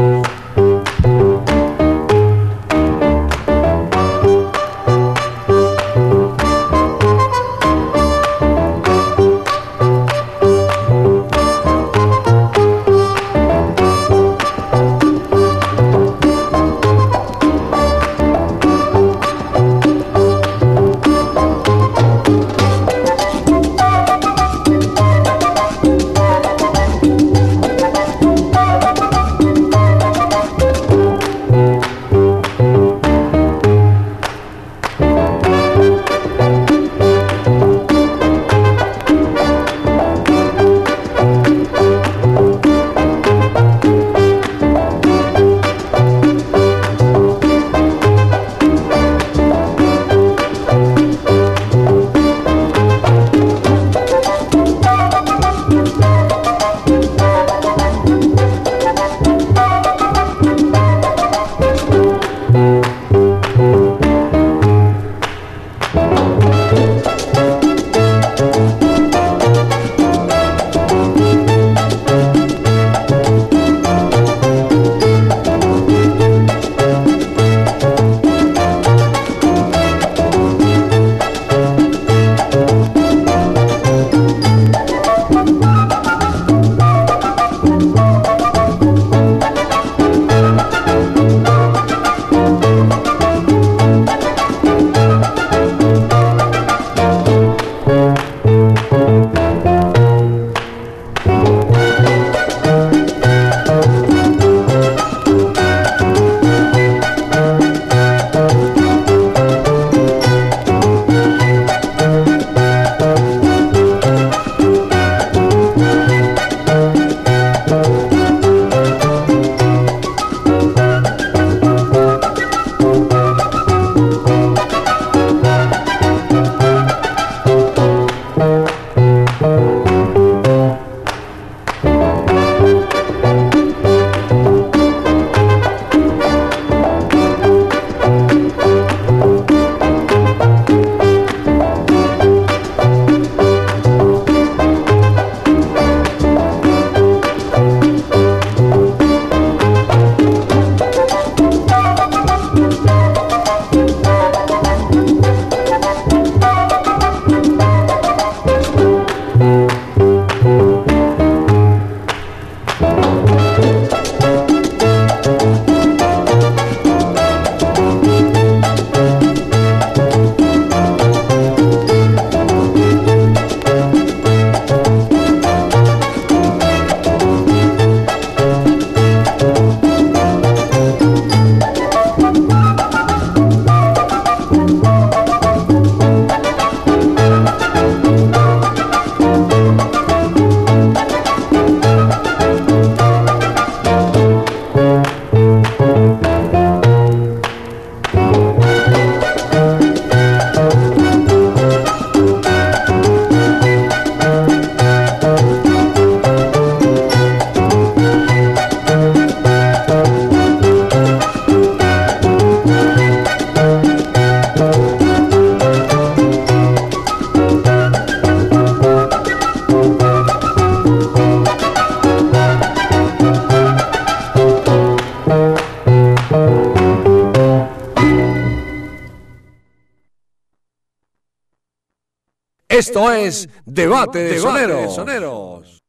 Esto es Debate de Soneros.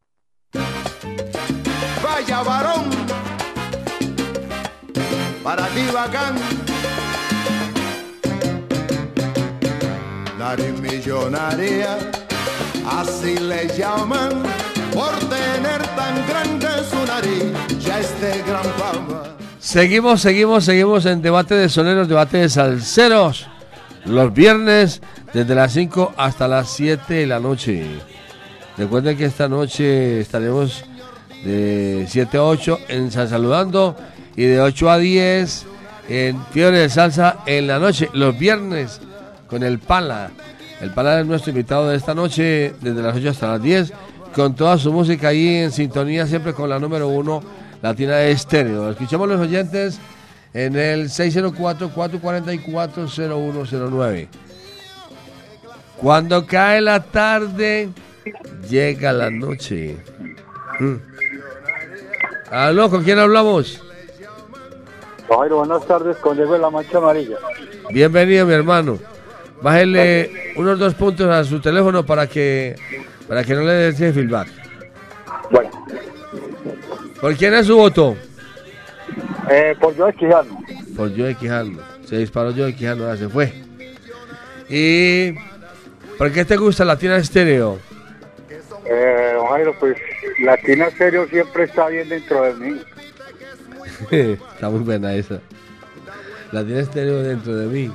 Vaya varón, para ti bacán. Nariz millonaria, así le llaman, por tener tan grande su nariz, ya es de gran fama. Seguimos, seguimos, seguimos en Debate de Soneros, Debate de Salseros. Los viernes desde las 5 hasta las 7 de la noche. Recuerden que esta noche estaremos de 7 a 8 en San Saludando y de 8 a 10 en Fiebre de Salsa en la noche, los viernes con el Pala. El Pala es nuestro invitado de esta noche desde las 8 hasta las 10 con toda su música ahí en sintonía siempre con la número 1 Latina de Estéreo. Escuchamos los oyentes en el 604-444-0109. Cuando cae la tarde, llega la noche. Mm. Aló, ¿con quién hablamos? Jairo, buenas tardes, con Diego de la Mancha Amarilla. Bienvenido, mi hermano. Bájele unos dos puntos a su teléfono para que para que no le dé ese feedback. Bueno. ¿Por quién es su voto? Eh, por Joe Quijano. Por Joe Quijano. Se disparó Joe Quijano, ya se fue. ¿Y por qué te gusta Latina Estéreo? Eh, Jairo, pues Latina Estéreo siempre está bien dentro de mí. Está muy buena esa. Latina Estéreo dentro de mí.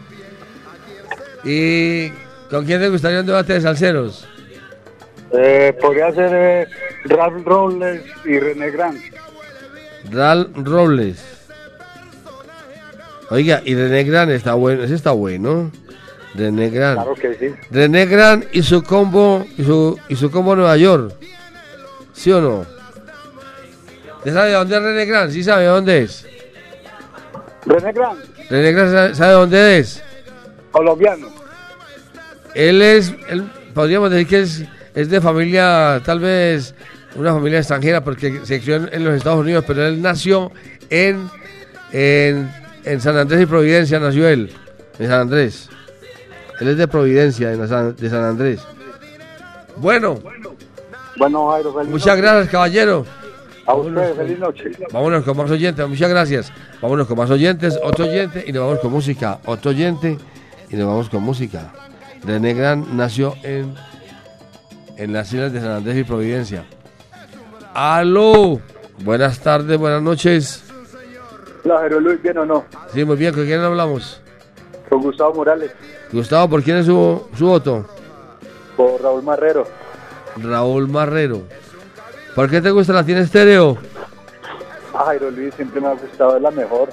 ¿Y con quién te gustaría un debate de salseros? Eh, podría ser eh, Ralph Robles y René Grant. Ralph Robles. Oiga, y René Gran está bueno, ese está bueno. René Gran. Claro que sí. René Gran y su combo y su y su combo Nueva York. ¿Sí o no? ¿Usted sabe dónde es René Gran? ¿Sí sabe dónde es? René Grant, René Gran sabe, sabe dónde es. colombiano. Él es, él, podríamos decir que es, es de familia, tal vez una familia extranjera, porque se crió en, en los Estados Unidos, pero él nació en, en, en San Andrés y Providencia, nació él, en San Andrés. Él es de Providencia, de San Andrés. Bueno, Bueno, Jairo, feliz muchas noche. gracias, caballero. A ustedes, feliz noche. Vámonos con más oyentes, muchas gracias. Vámonos con más oyentes, otro oyente y nos vamos con música. Otro oyente y nos vamos con música. René Gran nació en, en las islas de San Andrés y Providencia. Aló, buenas tardes, buenas noches. Jairo Luis, ¿bien o no? Sí, muy bien, ¿con quién hablamos? Con Gustavo Morales, Gustavo, ¿por quién es su, su voto? por Raúl Marrero. Raúl Marrero. ¿Por qué te gusta la tiene estéreo? Ah, Jairo Luis siempre me ha gustado, es la mejor.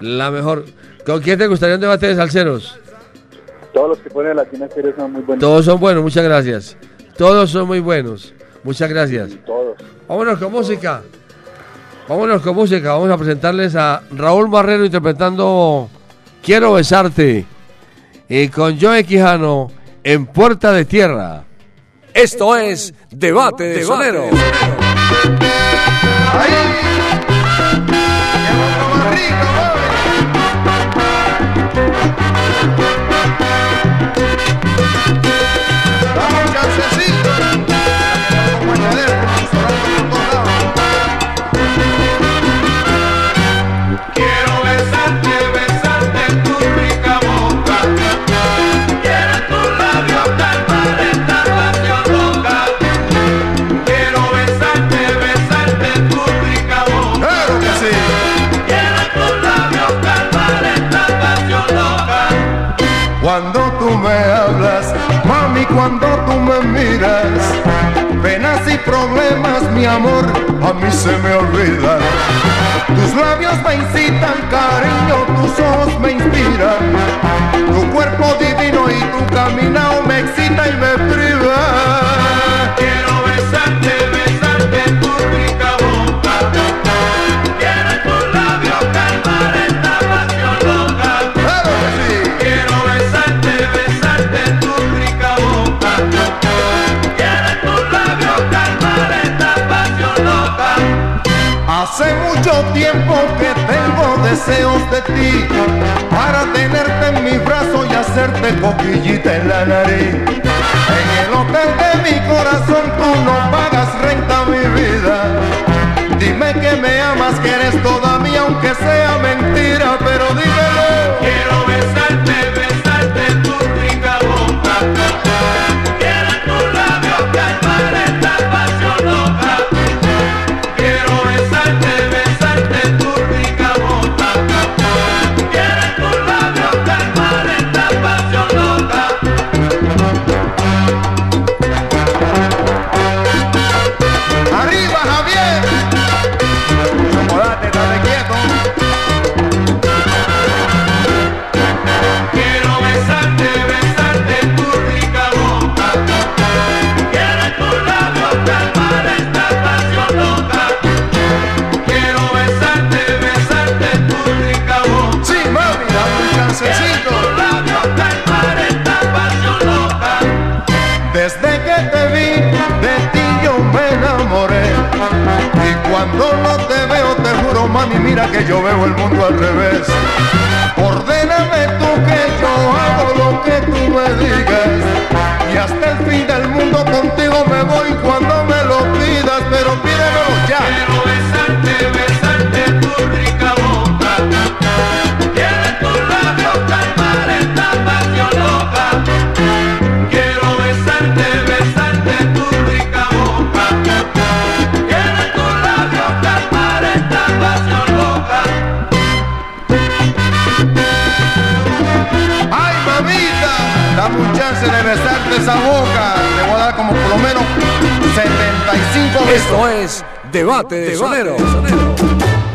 La mejor. ¿Con quién te gustaría un debate de salseros? Todos los que ponen Latina Estéreo son muy buenos. Todos son buenos, muchas gracias. Todos son muy buenos. Muchas gracias. Todos. Vámonos con música. Vámonos con música. Vamos a presentarles a Raúl Marrero interpretando Quiero besarte. Y con Joe Quijano en Puerta de Tierra. Esto es Debate de Sonero. Tú me hablas, mami, cuando tú me miras, penas y problemas, mi amor, a mí se me olvidan. Tus labios me incitan, cariño, tus ojos me inspiran. Tu cuerpo divino y tu caminado me excita y me priva. Hace mucho tiempo que tengo deseos de ti para tenerte en mi brazo y hacerte coquillita en la nariz. En el hotel de mi corazón tú no pagas renta, mi vida. Dime que me amas, que eres toda mía, aunque sea mentira, pero dímelo. Quiero Debate de Sonero. En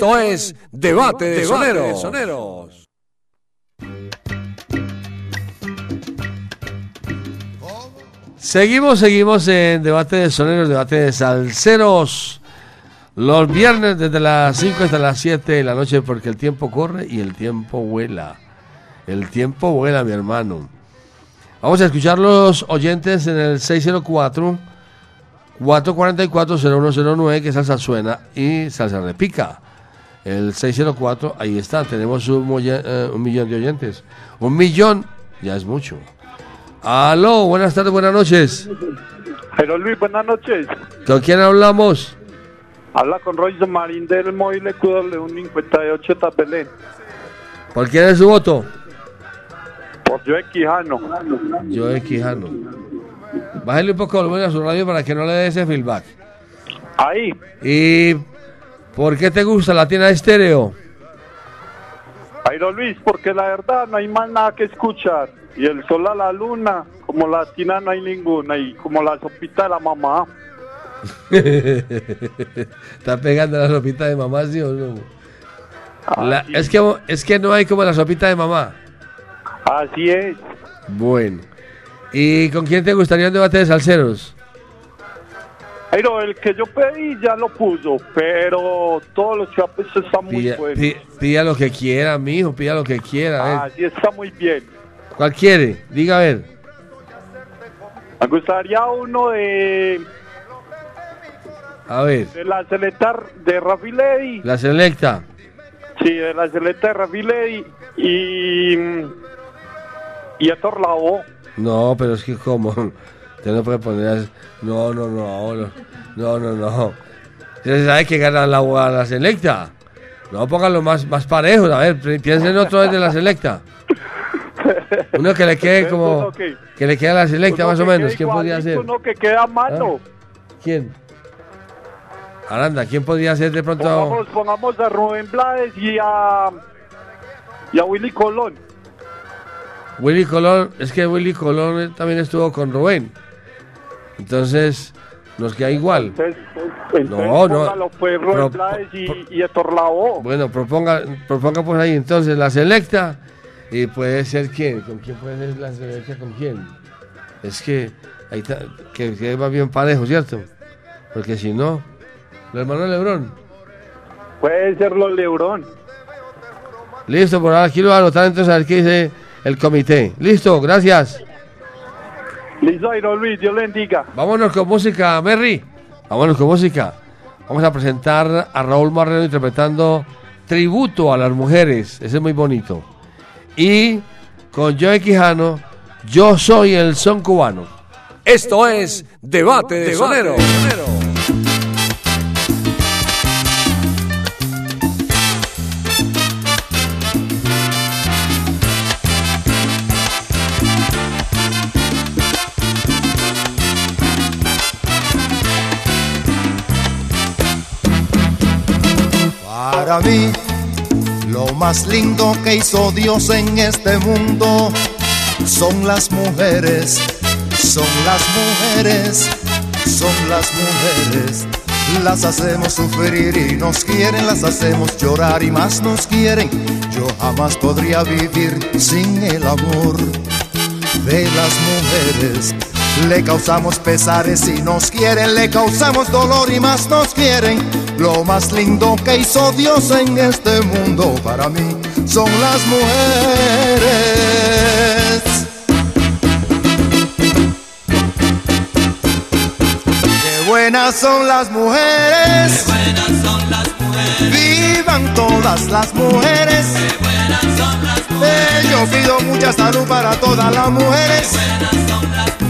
Esto es Debate de Soneros. Seguimos, seguimos en debate de soneros, debate de salseros. Los viernes desde las 5 hasta las 7 de la noche porque el tiempo corre y el tiempo vuela. El tiempo vuela, mi hermano. Vamos a escuchar los oyentes en el 604 444 0109 que salsa suena y salsa repica. El 604, ahí está, tenemos un, eh, un millón de oyentes. Un millón ya es mucho. Aló, buenas tardes, buenas noches. Jairo Luis, buenas noches. ¿Con quién hablamos? Habla con Royce Marín del móvil QW58 Tapelén. ¿Por quién es su voto? Por Joe Quijano. Yo de Quijano. Bájale un poco el volumen a su radio para que no le dé ese feedback. Ahí. ¿Y por qué te gusta Latina Estéreo? Jairo Luis, porque la verdad no hay más nada que escuchar. Y el sol a la luna, como latina no hay ninguna. Y como la sopita de la mamá. Está pegando la sopita de mamá, ¿sí o no? La- es, que, es que no hay como la sopita de mamá. Así es. Bueno. ¿Y con quién te gustaría un debate de salseros? Jairo, el que yo pedí ya lo puso, pero todos los chapes están muy buenos. pi- pida lo que quiera, mijo, pida lo que quiera. a. Así está muy bien. ¿Cuál quiere? Diga a ver. Me gustaría uno de, A ver. de la selecta de Rafi Levy. La selecta. Sí, de la selecta de Rafi Levy. Y y Héctor Lavoe. No, pero es que como. Usted no puede poner. No, no, no. No, no, no. no. Sabe que gana la, la selecta. No, pónganlo más, más parejos. A ver, pi- piensen otro de la selecta. Uno que le quede como. Que- le quede a la selecta uno más o menos. ¿Quién podría ser? Uno que queda malo. ¿Quién? Aranda, ¿quién podría ser de pronto? Pongamos, pongamos a Rubén Blades y a, y a Willy Colón. Willy Colón, es que Willy Colón también estuvo con Rubén. Entonces, nos queda igual. Entonces, No, no. póngalo, pues, Rubén Pro- y, y. Bueno, proponga, proponga pues ahí entonces la selecta y puede ser quién, con quién puede ser la selecta con quién. Es que ahí está, que, que va bien parejo, ¿cierto? Porque si no, los hermanos Lebrón. Puede ser los Lebrón. Listo, por ahora aquí lo voy a anotar entonces a ver qué dice el comité. Listo, gracias. Listo, Airo Luis, Dios le bendiga. Vámonos con música, Merry. Vámonos con música. Vamos a presentar a Raúl Marrero interpretando Tributo a las Mujeres. Ese es muy bonito. Y con Joey Quijano, Yo soy el son cubano. Esto es Debate de Sonero. Para mí, lo más lindo que hizo Dios en este mundo son las mujeres, son las mujeres, son las mujeres. Las hacemos sufrir y nos quieren, las hacemos llorar y más nos quieren. Yo jamás podría vivir sin el amor de las mujeres. Le causamos pesares y nos quieren, le causamos dolor y más nos quieren. Lo más lindo que hizo Dios en este mundo para mí son las mujeres. Qué buenas son las mujeres. Vivan todas las mujeres. Eh, yo pido mucha salud para todas las mujeres. Mi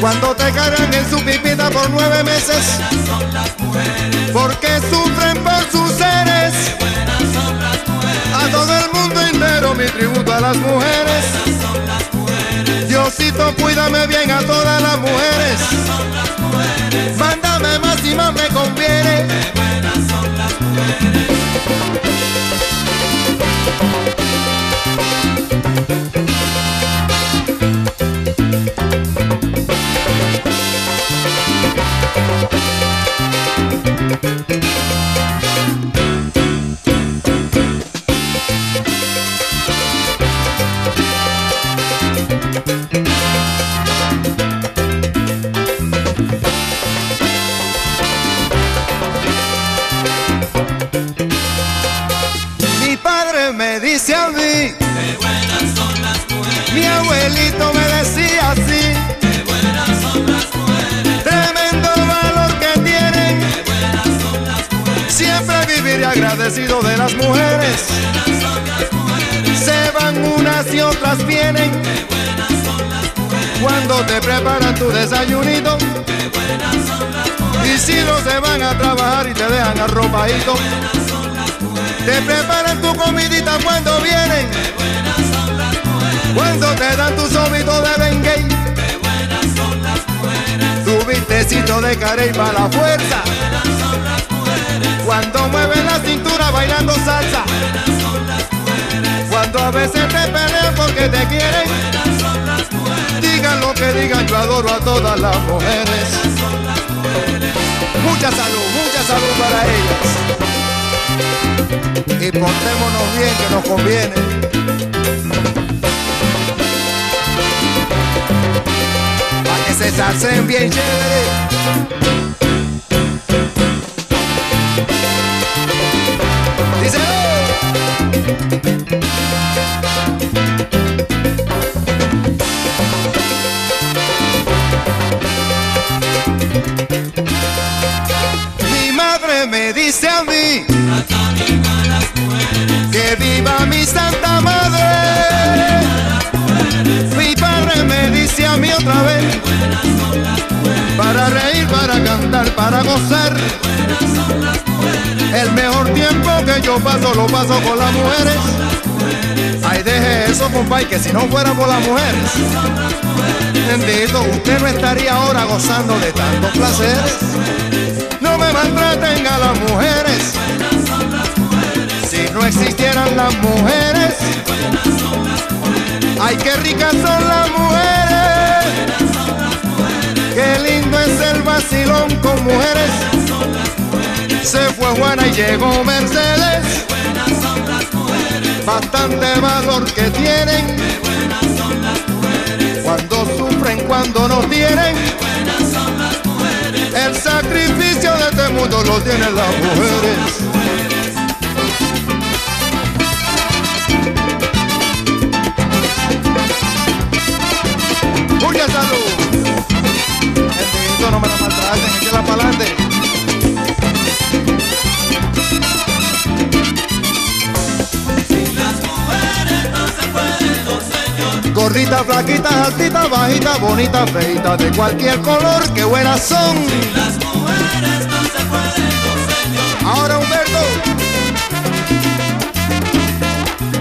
Cuando te cargan en su pipita por nueve meses. Porque sufren por sus seres. A todo el mundo entero mi tributo a las mujeres. Diosito, cuídame bien a todas las mujeres. Mándame más y más me conviene. Mi te preparan tu desayunito, y si no se van a trabajar y te dejan arropadito. Te preparan tu comidita cuando vienen. Cuando te dan tu sobito de Bengay. Tu vistecito de carey para la fuerza. Cuando mueven la cintura bailando salsa. Cuando a veces te pelean porque te quieren. Digan lo que digan, yo adoro a todas las mujeres. Mucha salud, mucha salud para ellas. Y portémonos bien que nos conviene. Para que se salsen bien chévere. Dice, dice a mí que viva mi santa madre. Mi padre me dice a mí otra vez para reír, para cantar, para gozar. El mejor tiempo que yo paso lo paso con las mujeres. Ay, deje eso, compadre, que si no fuera por las mujeres, bendito, usted no estaría ahora gozando de tantos placeres. Me maltraten a las mujeres. Si no existieran las mujeres, ay, qué ricas son las mujeres. Qué lindo es el vacilón con mujeres. Se fue Juana y llegó Mercedes. Bastante valor que tienen. Cuando sufren, cuando no tienen. El sacrificio este mundo lo tienen las mujeres. Mucha salud. Bendito, no me la maltraten, échela para adelante. Gordita, flaquita, altita, bajita, bonita, feita, de cualquier color, qué buenas son. Ahora Humberto.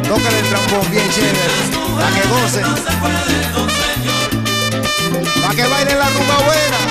Toca el trombón bien chévere, para que gocen. Para que bailen la rumba buena.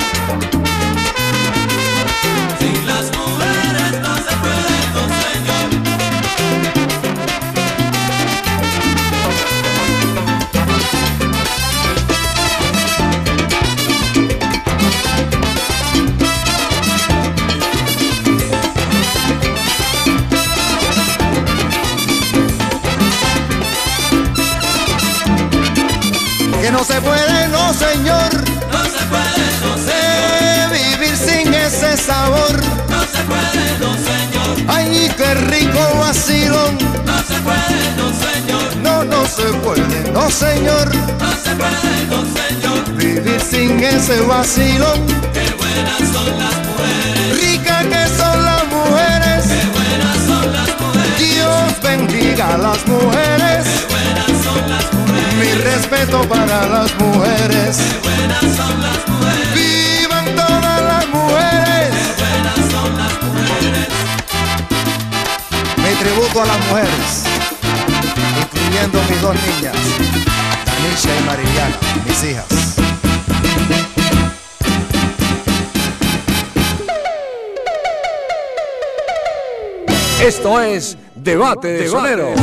No se puede, no señor. No se puede, no señor. vivir sin ese sabor. No se puede, no señor. Ay, qué rico vacilón. No se puede, no señor. No, no se puede, no señor. No se puede, no señor. Vivir sin ese vacilón. Qué buenas son las mujeres. Rica que son las mujeres. Qué buenas son las mujeres. Dios bendiga a las mujeres. Qué buenas son las mujeres. Mi respeto para las mujeres. Qué buenas son las mujeres. Vivan todas las mujeres. Qué buenas son las mujeres. Mi tributo a las mujeres, incluyendo mis dos niñas, Danisha y Mariana, mis hijas. Esto es Debate de Sonero.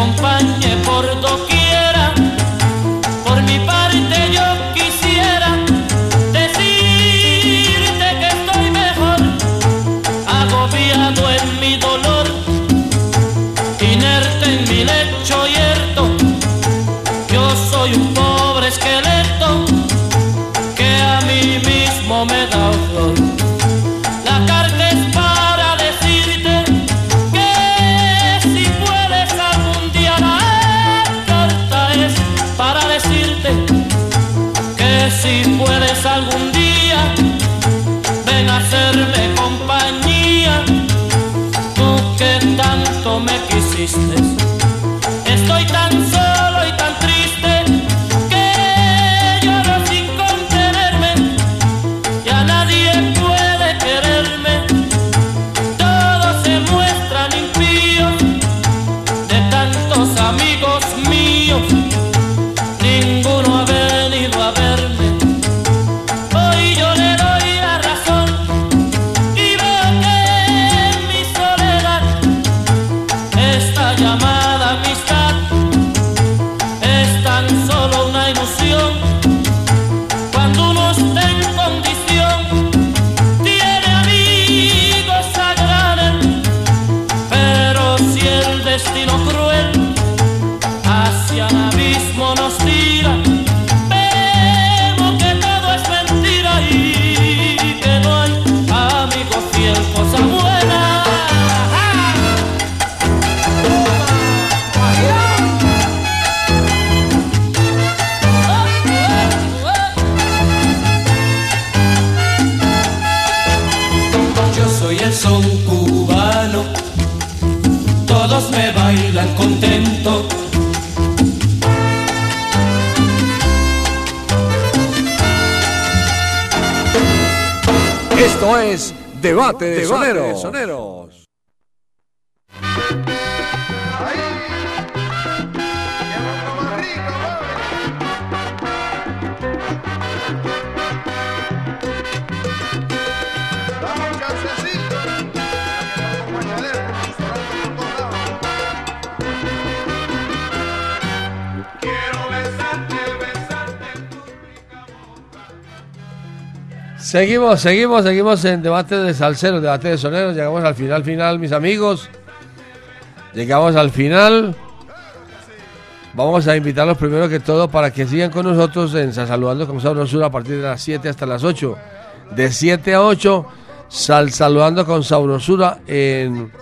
Acompañe por doquiera. Seguimos, seguimos, seguimos en debate de salseros, debate de soneros. Llegamos al final, final, mis amigos. Llegamos al final. Vamos a invitarlos primero que todo para que sigan con nosotros en Sal Saludando con Sabrosura a partir de las 7 hasta las 8. De 7 a 8, Sal Saludando con Sabrosura en,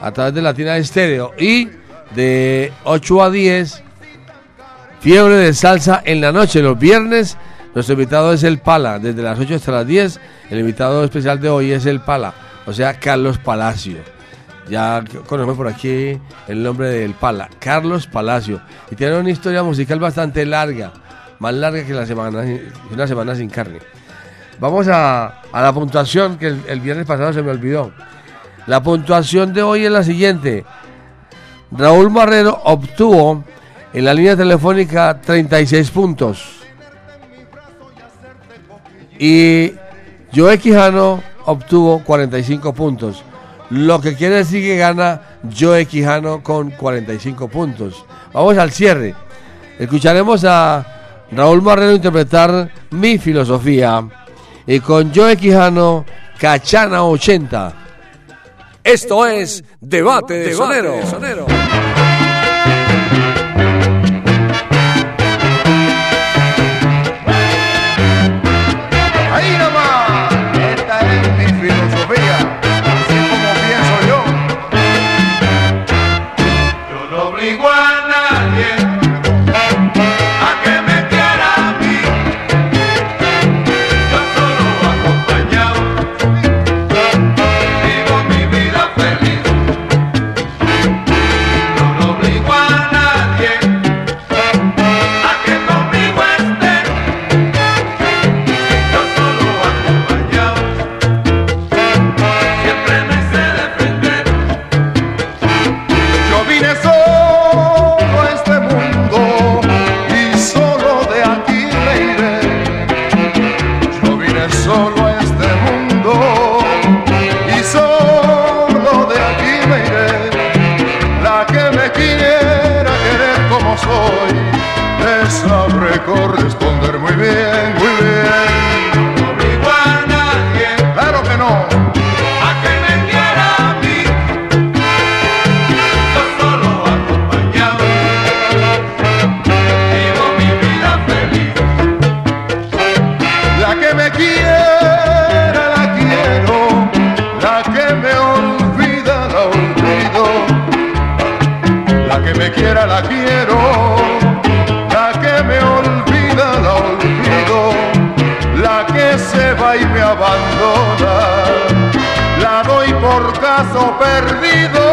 a través de Latina Estéreo. Y de 8 a 10, Fiebre de Salsa en la noche, los viernes. Nuestro invitado es el Pala, desde las 8 hasta las 10. El invitado especial de hoy es el Pala, o sea, Carlos Palacio. Ya conocemos por aquí el nombre del Pala, Carlos Palacio. Y tiene una historia musical bastante larga, más larga que la semana, una semana sin carne. Vamos a, a la puntuación que el, el viernes pasado se me olvidó. La puntuación de hoy es la siguiente. Raúl Marrero obtuvo en la línea telefónica 36 puntos. Y Joe Quijano obtuvo 45 puntos. Lo que quiere decir que gana Joe Quijano con 45 puntos. Vamos al cierre. Escucharemos a Raúl Marrero interpretar mi filosofía. Y con Joe Quijano, Cachana 80. Esto es Debate de Sonero. Ahí la quiero, la que me olvida la olvido, la que se va y me abandona, la doy por caso perdido.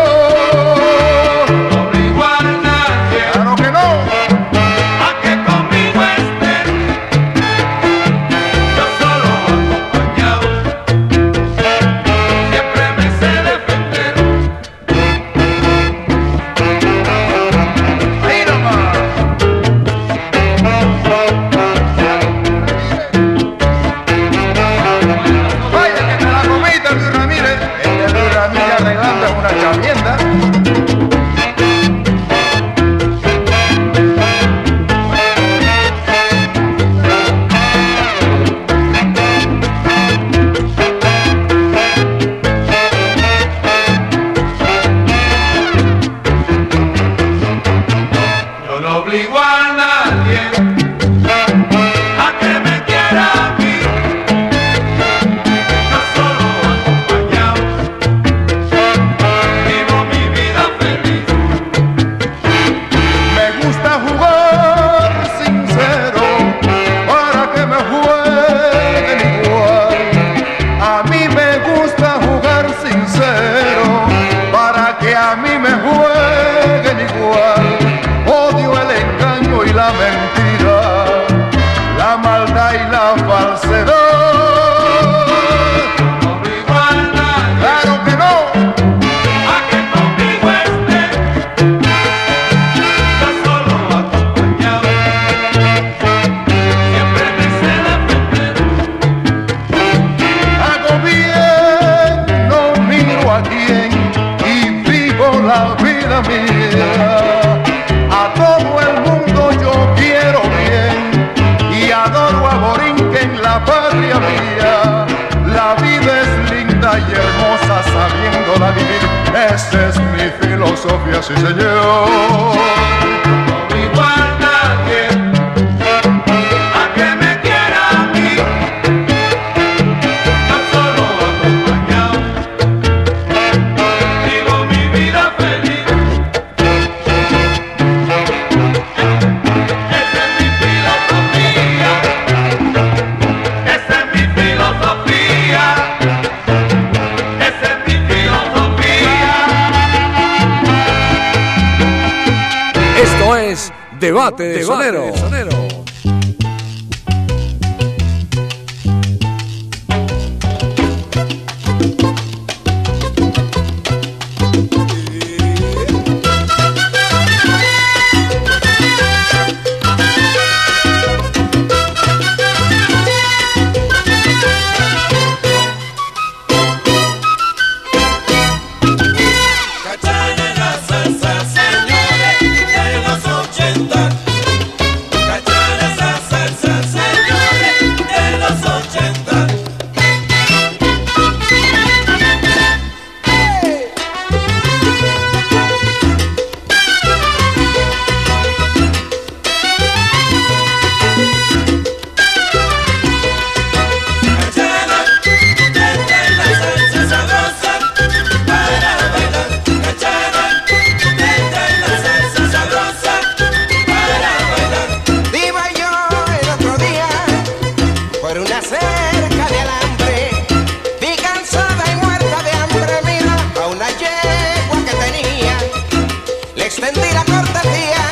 importa el día.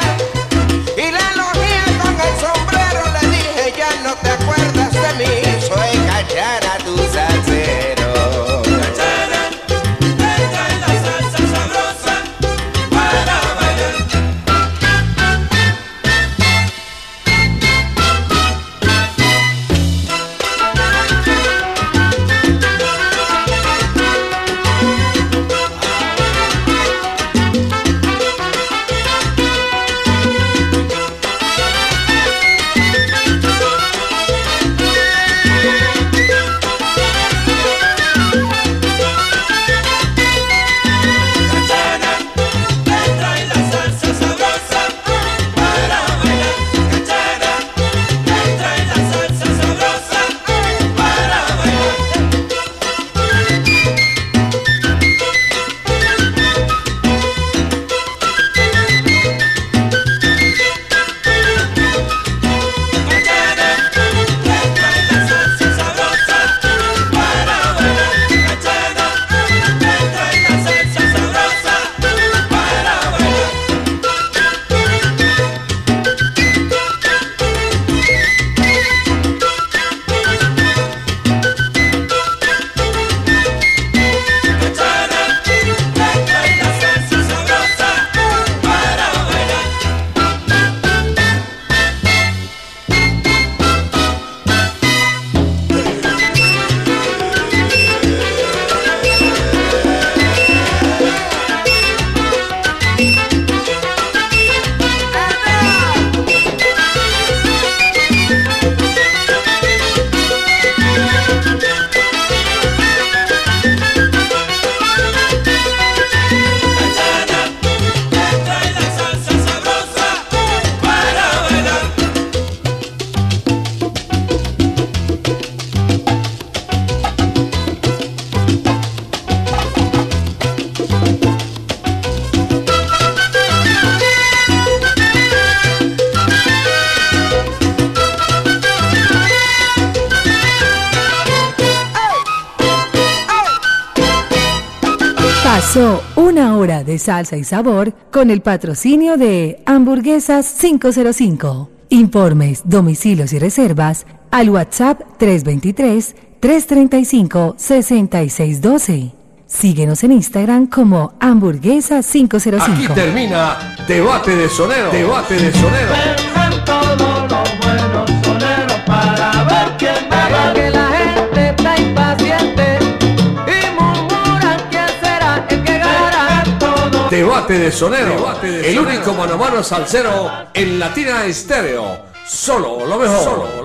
Salsa y sabor con el patrocinio de Hamburguesas 505. Informes, domicilios y reservas al WhatsApp 323-335-6612. Síguenos en Instagram como Hamburguesas 505. Aquí termina Debate de Sonero. Debate de Sonero. Debate de Sonero. el único mano a mano salsero en Latina Estéreo. Solo lo mejor. Solo lo mejor.